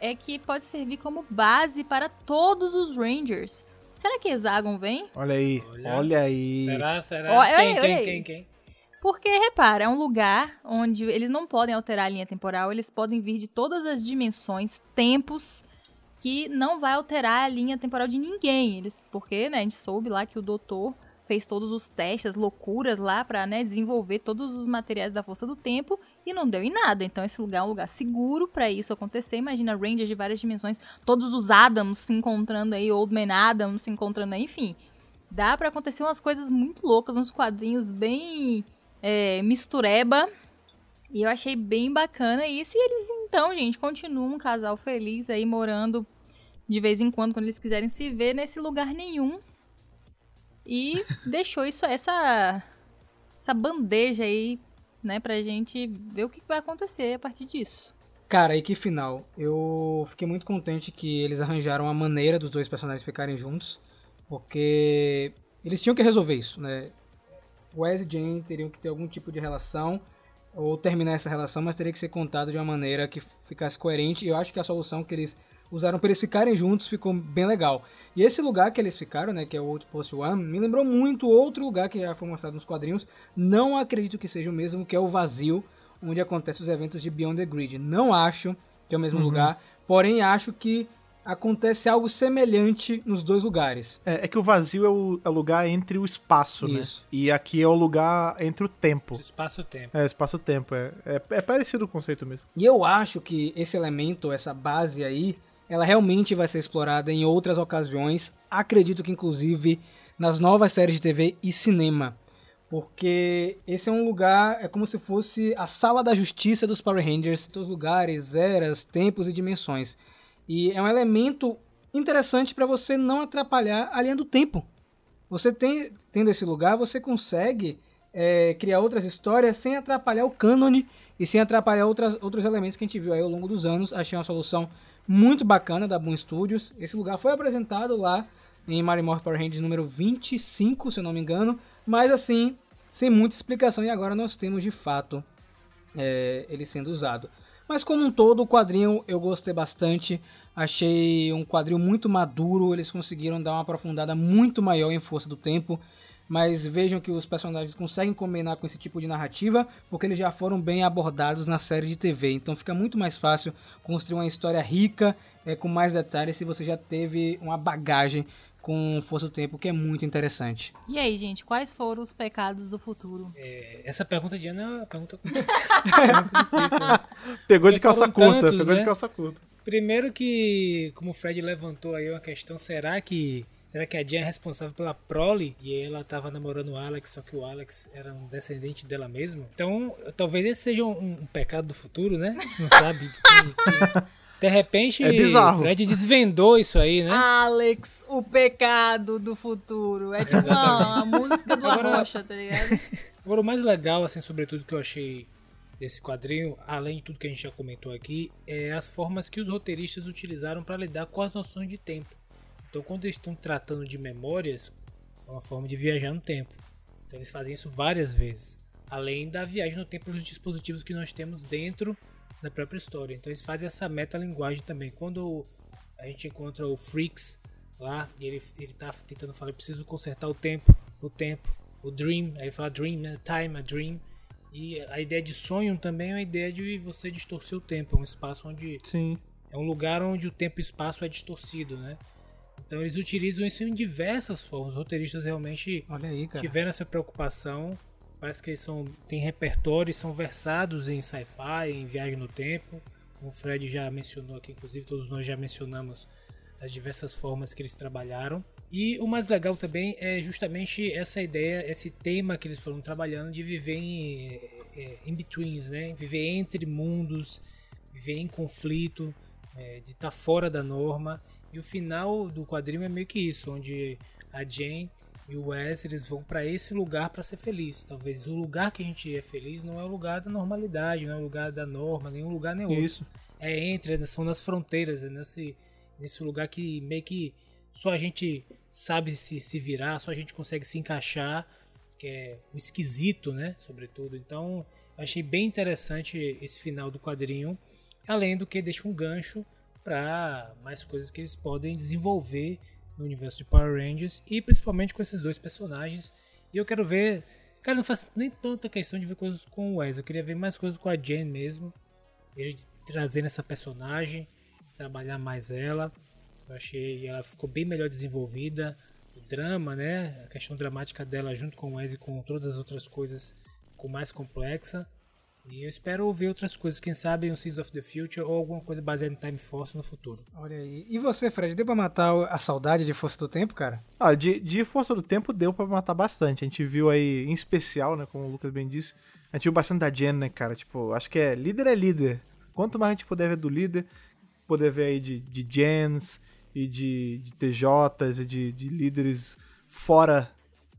é que pode servir como base para todos os Rangers. Será que Hexagon vem? Olha aí, Olha. olha, aí. Será? Será? Olha quem, quem, olha aí. quem, quem? Porque, repara, é um lugar onde eles não podem alterar a linha temporal, eles podem vir de todas as dimensões, tempos, que não vai alterar a linha temporal de ninguém. Eles, porque, né, a gente soube lá que o doutor fez todos os testes, as loucuras lá pra, né, desenvolver todos os materiais da força do tempo e não deu em nada. Então esse lugar é um lugar seguro pra isso acontecer. Imagina Rangers de várias dimensões, todos os Adams se encontrando aí, Old Man Adams se encontrando aí, enfim. Dá pra acontecer umas coisas muito loucas, uns quadrinhos bem é, mistureba. E eu achei bem bacana isso. E eles, então, gente, continuam um casal feliz aí, morando de vez em quando, quando eles quiserem se ver, nesse lugar nenhum. E deixou isso, essa, essa bandeja aí, né, pra gente ver o que vai acontecer a partir disso. Cara, e que final. Eu fiquei muito contente que eles arranjaram a maneira dos dois personagens ficarem juntos, porque eles tinham que resolver isso, né? Wes e Jane teriam que ter algum tipo de relação, ou terminar essa relação, mas teria que ser contado de uma maneira que ficasse coerente, e eu acho que a solução que eles usaram para eles ficarem juntos ficou bem legal. E esse lugar que eles ficaram, né, que é o Outpost One, me lembrou muito outro lugar que já foi mostrado nos quadrinhos, não acredito que seja o mesmo, que é o Vazio, onde acontecem os eventos de Beyond the Grid. Não acho que é o mesmo Uhum. lugar, porém acho que acontece algo semelhante nos dois lugares. É, é que o vazio é o, é o lugar entre o espaço, Isso. né? E aqui é o lugar entre o tempo. Espaço-tempo. É, espaço-tempo. É, é, é parecido o conceito mesmo. E eu acho que esse elemento, essa base aí, ela realmente vai ser explorada em outras ocasiões. Acredito que inclusive nas novas séries de TV e cinema. Porque esse é um lugar, é como se fosse a sala da justiça dos Power Rangers, todos lugares, eras, tempos e dimensões. E é um elemento interessante para você não atrapalhar a linha do tempo. Você tem, tendo esse lugar, você consegue é, criar outras histórias sem atrapalhar o cânone e sem atrapalhar outras, outros elementos que a gente viu aí ao longo dos anos. Achei uma solução muito bacana da Boom Studios. Esse lugar foi apresentado lá em Mario Morph Power Rangers número 25, se eu não me engano, mas assim, sem muita explicação. E agora nós temos de fato é, ele sendo usado. Mas como um todo, o quadrinho eu gostei bastante. Achei um quadrinho muito maduro, eles conseguiram dar uma aprofundada muito maior em Força do Tempo. Mas vejam que os personagens conseguem combinar com esse tipo de narrativa, porque eles já foram bem abordados na série de TV. Então fica muito mais fácil construir uma história rica, é, com mais detalhes, se você já teve uma bagagem com Força do Tempo, que é muito interessante. E aí, gente, quais foram os pecados do futuro? É, essa pergunta de Ana é uma pergunta pergunta difícil, né? Pegou de Porque calça foram curta, tantos, pegou né? de calça curta. Primeiro que, como o Fred levantou aí uma questão, será que será que a Jen é responsável pela prole e ela tava namorando o Alex, só que o Alex era um descendente dela mesma? Então, talvez esse seja um, um pecado do futuro, né? Não sabe. Que- que- de repente, É bizarro. o Fred desvendou isso aí, né? Alex, o pecado do futuro. É tipo uma, uma música do Agora- Arrocha, tá ligado? Agora, o mais legal, assim, sobretudo que eu achei desse quadrinho, além de tudo que a gente já comentou aqui, é as formas que os roteiristas utilizaram para lidar com as noções de tempo. Então, quando eles estão tratando de memórias, é uma forma de viajar no tempo. Então, eles fazem isso várias vezes, além da viagem no tempo dos dispositivos que nós temos dentro da própria história. Então, eles fazem essa metalinguagem também. Quando a gente encontra o Freaks lá e ele, ele tá tentando falar, eu preciso consertar o tempo, o tempo, o dream, aí ele fala dream, né? time, a dream. E a ideia de sonho também é uma ideia de você distorcer o tempo, é um espaço onde Sim. é um lugar onde o tempo e o espaço é distorcido, né? Então eles utilizam isso em diversas formas. Os roteiristas realmente aí, tiveram essa preocupação. Parece que eles são, têm repertório e são versados em sci-fi, em viagem no tempo. O Fred já mencionou aqui, inclusive todos nós já mencionamos as diversas formas que eles trabalharam. E o mais legal também é justamente essa ideia, esse tema que eles foram trabalhando de viver em é, in-betweens, né? Viver entre mundos, viver em conflito, é, de estar fora da norma. E o final do quadrinho é meio que isso, onde a Jane e o Wes eles vão para esse lugar para ser feliz. Talvez o lugar que a gente é feliz não é o lugar da normalidade, não é o lugar da norma, nenhum lugar nem outro. Isso. É entre, são nas fronteiras, é nesse, nesse lugar que meio que só a gente sabe se, se virar, só a gente consegue se encaixar, que é o esquisito, né? Sobretudo. Então, achei bem interessante esse final do quadrinho, além do que deixa um gancho para mais coisas que eles podem desenvolver no universo de Power Rangers e principalmente com esses dois personagens. E eu quero ver, cara, não faço nem tanta questão de ver coisas com o Wes, eu queria ver mais coisas com a Jane mesmo, ele trazendo essa personagem, trabalhar mais ela. Eu achei ela ficou bem melhor desenvolvida, o drama, né, a questão dramática dela junto com o Wes e com todas as outras coisas ficou mais complexa. E eu espero ver outras coisas, quem sabe um Seas of the Future ou alguma coisa baseada em Time Force no futuro. Olha aí. E você, Fred, deu pra matar a saudade de Força do Tempo, cara? Ah, de, de Força do Tempo deu pra matar bastante. A gente viu aí, em especial, né, como o Lucas bem disse, a gente viu bastante da Jen, né, cara? Tipo, acho que é líder é líder. Quanto mais a gente puder ver do líder, poder ver aí de, de Jens e de, de TJs e de, de líderes fora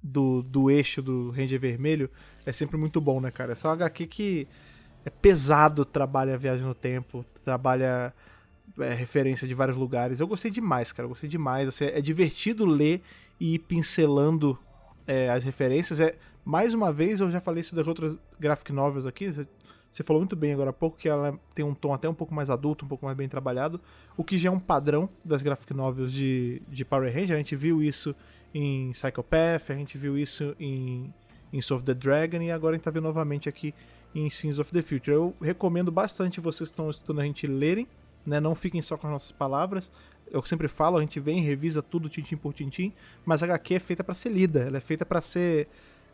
do, do eixo do Ranger Vermelho, é sempre muito bom, né, cara? É uma HQ que é pesado, trabalha a viagem no tempo, trabalha é, referência de vários lugares. Eu gostei demais, cara. Eu gostei demais. Assim, é divertido ler e ir pincelando é, as referências. É, mais uma vez, eu já falei isso das outras graphic novels aqui. Você falou muito bem agora há pouco que ela tem um tom até um pouco mais adulto, um pouco mais bem trabalhado. O que já é um padrão das graphic novels de, de Power Ranger. A gente viu isso em Psychopath, a gente viu isso em, em Soul of the Dragon e agora a gente tá vendo novamente aqui em Sins of the Future. Eu recomendo bastante vocês que estão estudando a gente lerem, né? Não fiquem só com as nossas palavras. Eu sempre falo, a gente vem, revisa tudo tintim por tintim, mas a HQ é feita para ser lida, ela é feita para ser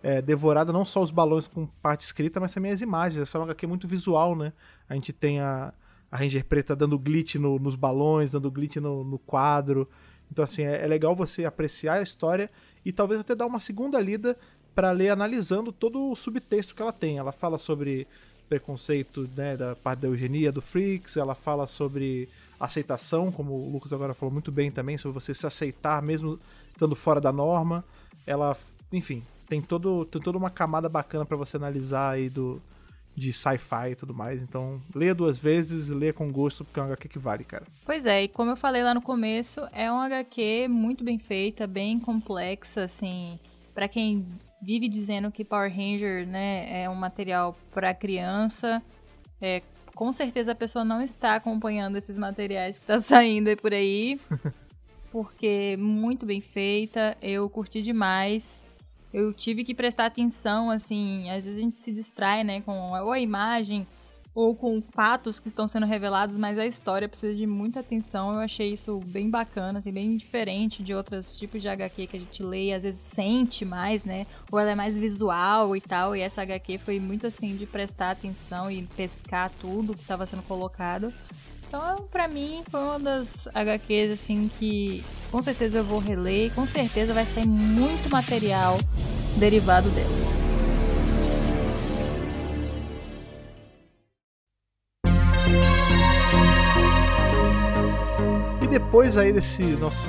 é, devorada não só os balões com parte escrita, mas também as imagens. Essa é uma HQ muito visual, né? A gente tem a, a Ranger Preta dando glitch no- nos balões, dando glitch no, no quadro. Então, assim, é, é legal você apreciar a história e talvez até dar uma segunda lida para ler analisando todo o subtexto que ela tem. Ela fala sobre preconceito né, da parte da eugenia do Freaks, ela fala sobre aceitação, como o Lucas agora falou muito bem também, sobre você se aceitar mesmo estando fora da norma. Ela, enfim, tem, todo, tem toda uma camada bacana para você analisar aí do, de sci-fi e tudo mais. Então, leia duas vezes, leia com gosto, porque é uma HQ que vale, cara. Pois é, e como eu falei lá no começo, é uma HQ muito bem feita, bem complexa, assim, pra quem vive dizendo que Power Ranger, né, é um material pra criança, é, com certeza a pessoa não está acompanhando esses materiais que tá saindo aí por aí. porque muito bem feita, eu curti demais. Eu tive que prestar atenção, assim, às vezes a gente se distrai, né, com ou a imagem ou com fatos que estão sendo revelados, mas a história precisa de muita atenção. Eu achei isso bem bacana, assim, bem diferente de outros tipos de HQ que a gente lê e às vezes sente mais, né? Ou ela é mais visual e tal, e essa HQ foi muito assim de prestar atenção e pescar tudo que estava sendo colocado. Então, pra mim, foi uma das HQs, assim, que com certeza eu vou reler com certeza vai sair muito material derivado dela. Depois aí desse nosso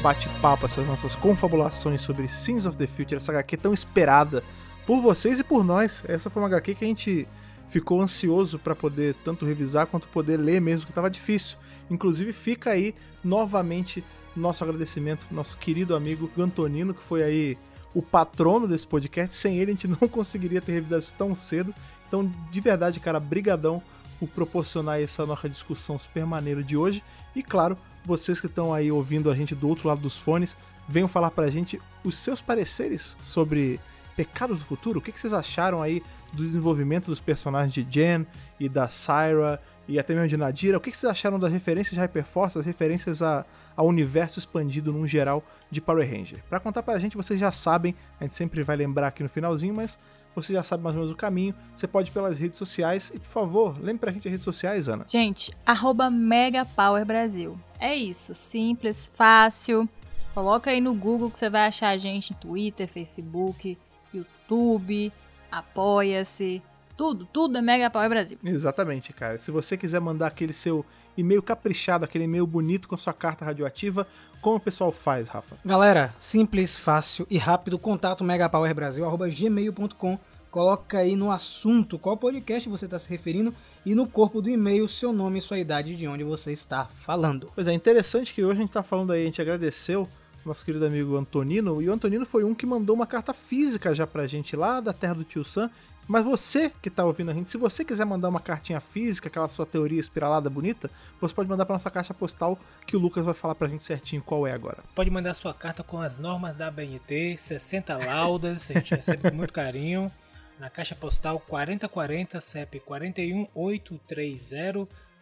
bate-papo, essas nossas confabulações sobre Sins of the Future, essa HQ tão esperada por vocês e por nós. Essa foi uma HQ que a gente ficou ansioso para poder tanto revisar quanto poder ler mesmo, que estava difícil. Inclusive fica aí novamente nosso agradecimento nosso querido amigo Antonino, que foi aí o patrono desse podcast. Sem ele a gente não conseguiria ter revisado isso tão cedo. Então, de verdade, cara, brigadão por proporcionar essa nossa discussão super maneira de hoje. E claro, vocês que estão aí ouvindo a gente do outro lado dos fones, venham falar pra gente os seus pareceres sobre Pecados do Futuro. O que, que vocês acharam aí do desenvolvimento dos personagens de Jen e da Syra e até mesmo de Nadira? O que, que vocês acharam das referências de Hyperforce, as referências a, ao universo expandido num geral de Power Ranger? Pra contar pra gente, vocês já sabem, a gente sempre vai lembrar aqui no finalzinho, mas você já sabe mais ou menos o caminho. Você pode ir pelas redes sociais. E, por favor, lembre pra gente as redes sociais, Ana. Gente, arroba Mega Power Brasil. É isso, simples, fácil. Coloca aí no Google que você vai achar a gente em Twitter, Facebook, YouTube, Apoia-se. Tudo, tudo é Mega Power Brasil. Exatamente, cara. Se você quiser mandar aquele seu e-mail caprichado, aquele e-mail bonito com sua carta radioativa, como o pessoal faz, Rafa? Galera, simples, fácil e rápido, contato megapowerbrasil.gmail.com Coloca aí no assunto qual podcast você está se referindo e no corpo do e-mail seu nome e sua idade de onde você está falando. Pois é, interessante que hoje a gente tá falando aí, a gente agradeceu nosso querido amigo Antonino, e o Antonino foi um que mandou uma carta física já pra gente lá da terra do tio Sam. Mas você que tá ouvindo a gente, se você quiser mandar uma cartinha física, aquela sua teoria espiralada bonita, você pode mandar pra nossa caixa postal que o Lucas vai falar pra gente certinho qual é agora. Pode mandar sua carta com as normas da ABNT, 60 laudas, a gente recebe com muito carinho. Na caixa postal 4040, CEP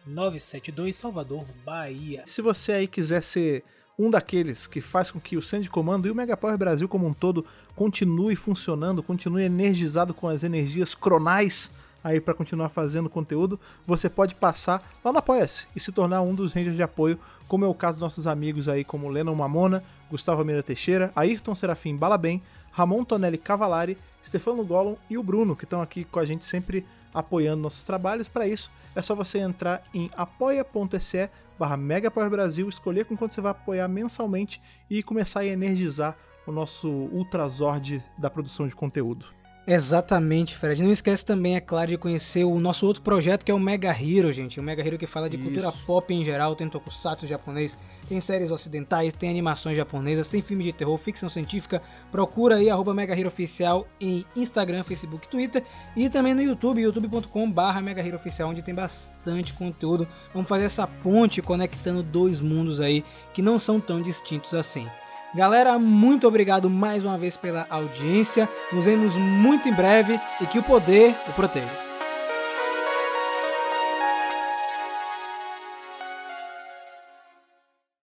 41830-972, Salvador, Bahia. Se você aí quiser ser um daqueles que faz com que o Centro de Comando e o Megapower Brasil como um todo continue funcionando, continue energizado com as energias cronais aí para continuar fazendo conteúdo, você pode passar lá no Apoia-se e se tornar um dos rangers de apoio, como é o caso dos nossos amigos aí como Lennon Mamona, Gustavo Almeida Teixeira, Ayrton Serafim Balabem, Ramon Tonelli Cavalari, Stefano Gollum e o Bruno, que estão aqui com a gente sempre apoiando nossos trabalhos. Para isso, é só você entrar em apoia.se barra Mega Power Brasil, escolher com quanto você vai apoiar mensalmente e começar a energizar o nosso Ultrazord da produção de conteúdo. Exatamente, Fred. Não esquece também, é claro, de conhecer o nosso outro projeto que é o Mega Hero, gente. O Mega Hero que fala de Isso. cultura pop em geral, tem tokusatsu japonês, tem séries ocidentais, tem animações japonesas, tem filme de terror, ficção científica. Procura aí, arroba Mega Hero Oficial em Instagram, Facebook, Twitter e também no YouTube, youtube.com barra Mega Hero Oficial, onde tem bastante conteúdo. Vamos fazer essa ponte conectando dois mundos aí que não são tão distintos assim. Galera, muito obrigado mais uma vez pela audiência. Nos vemos muito em breve e que o poder o proteja.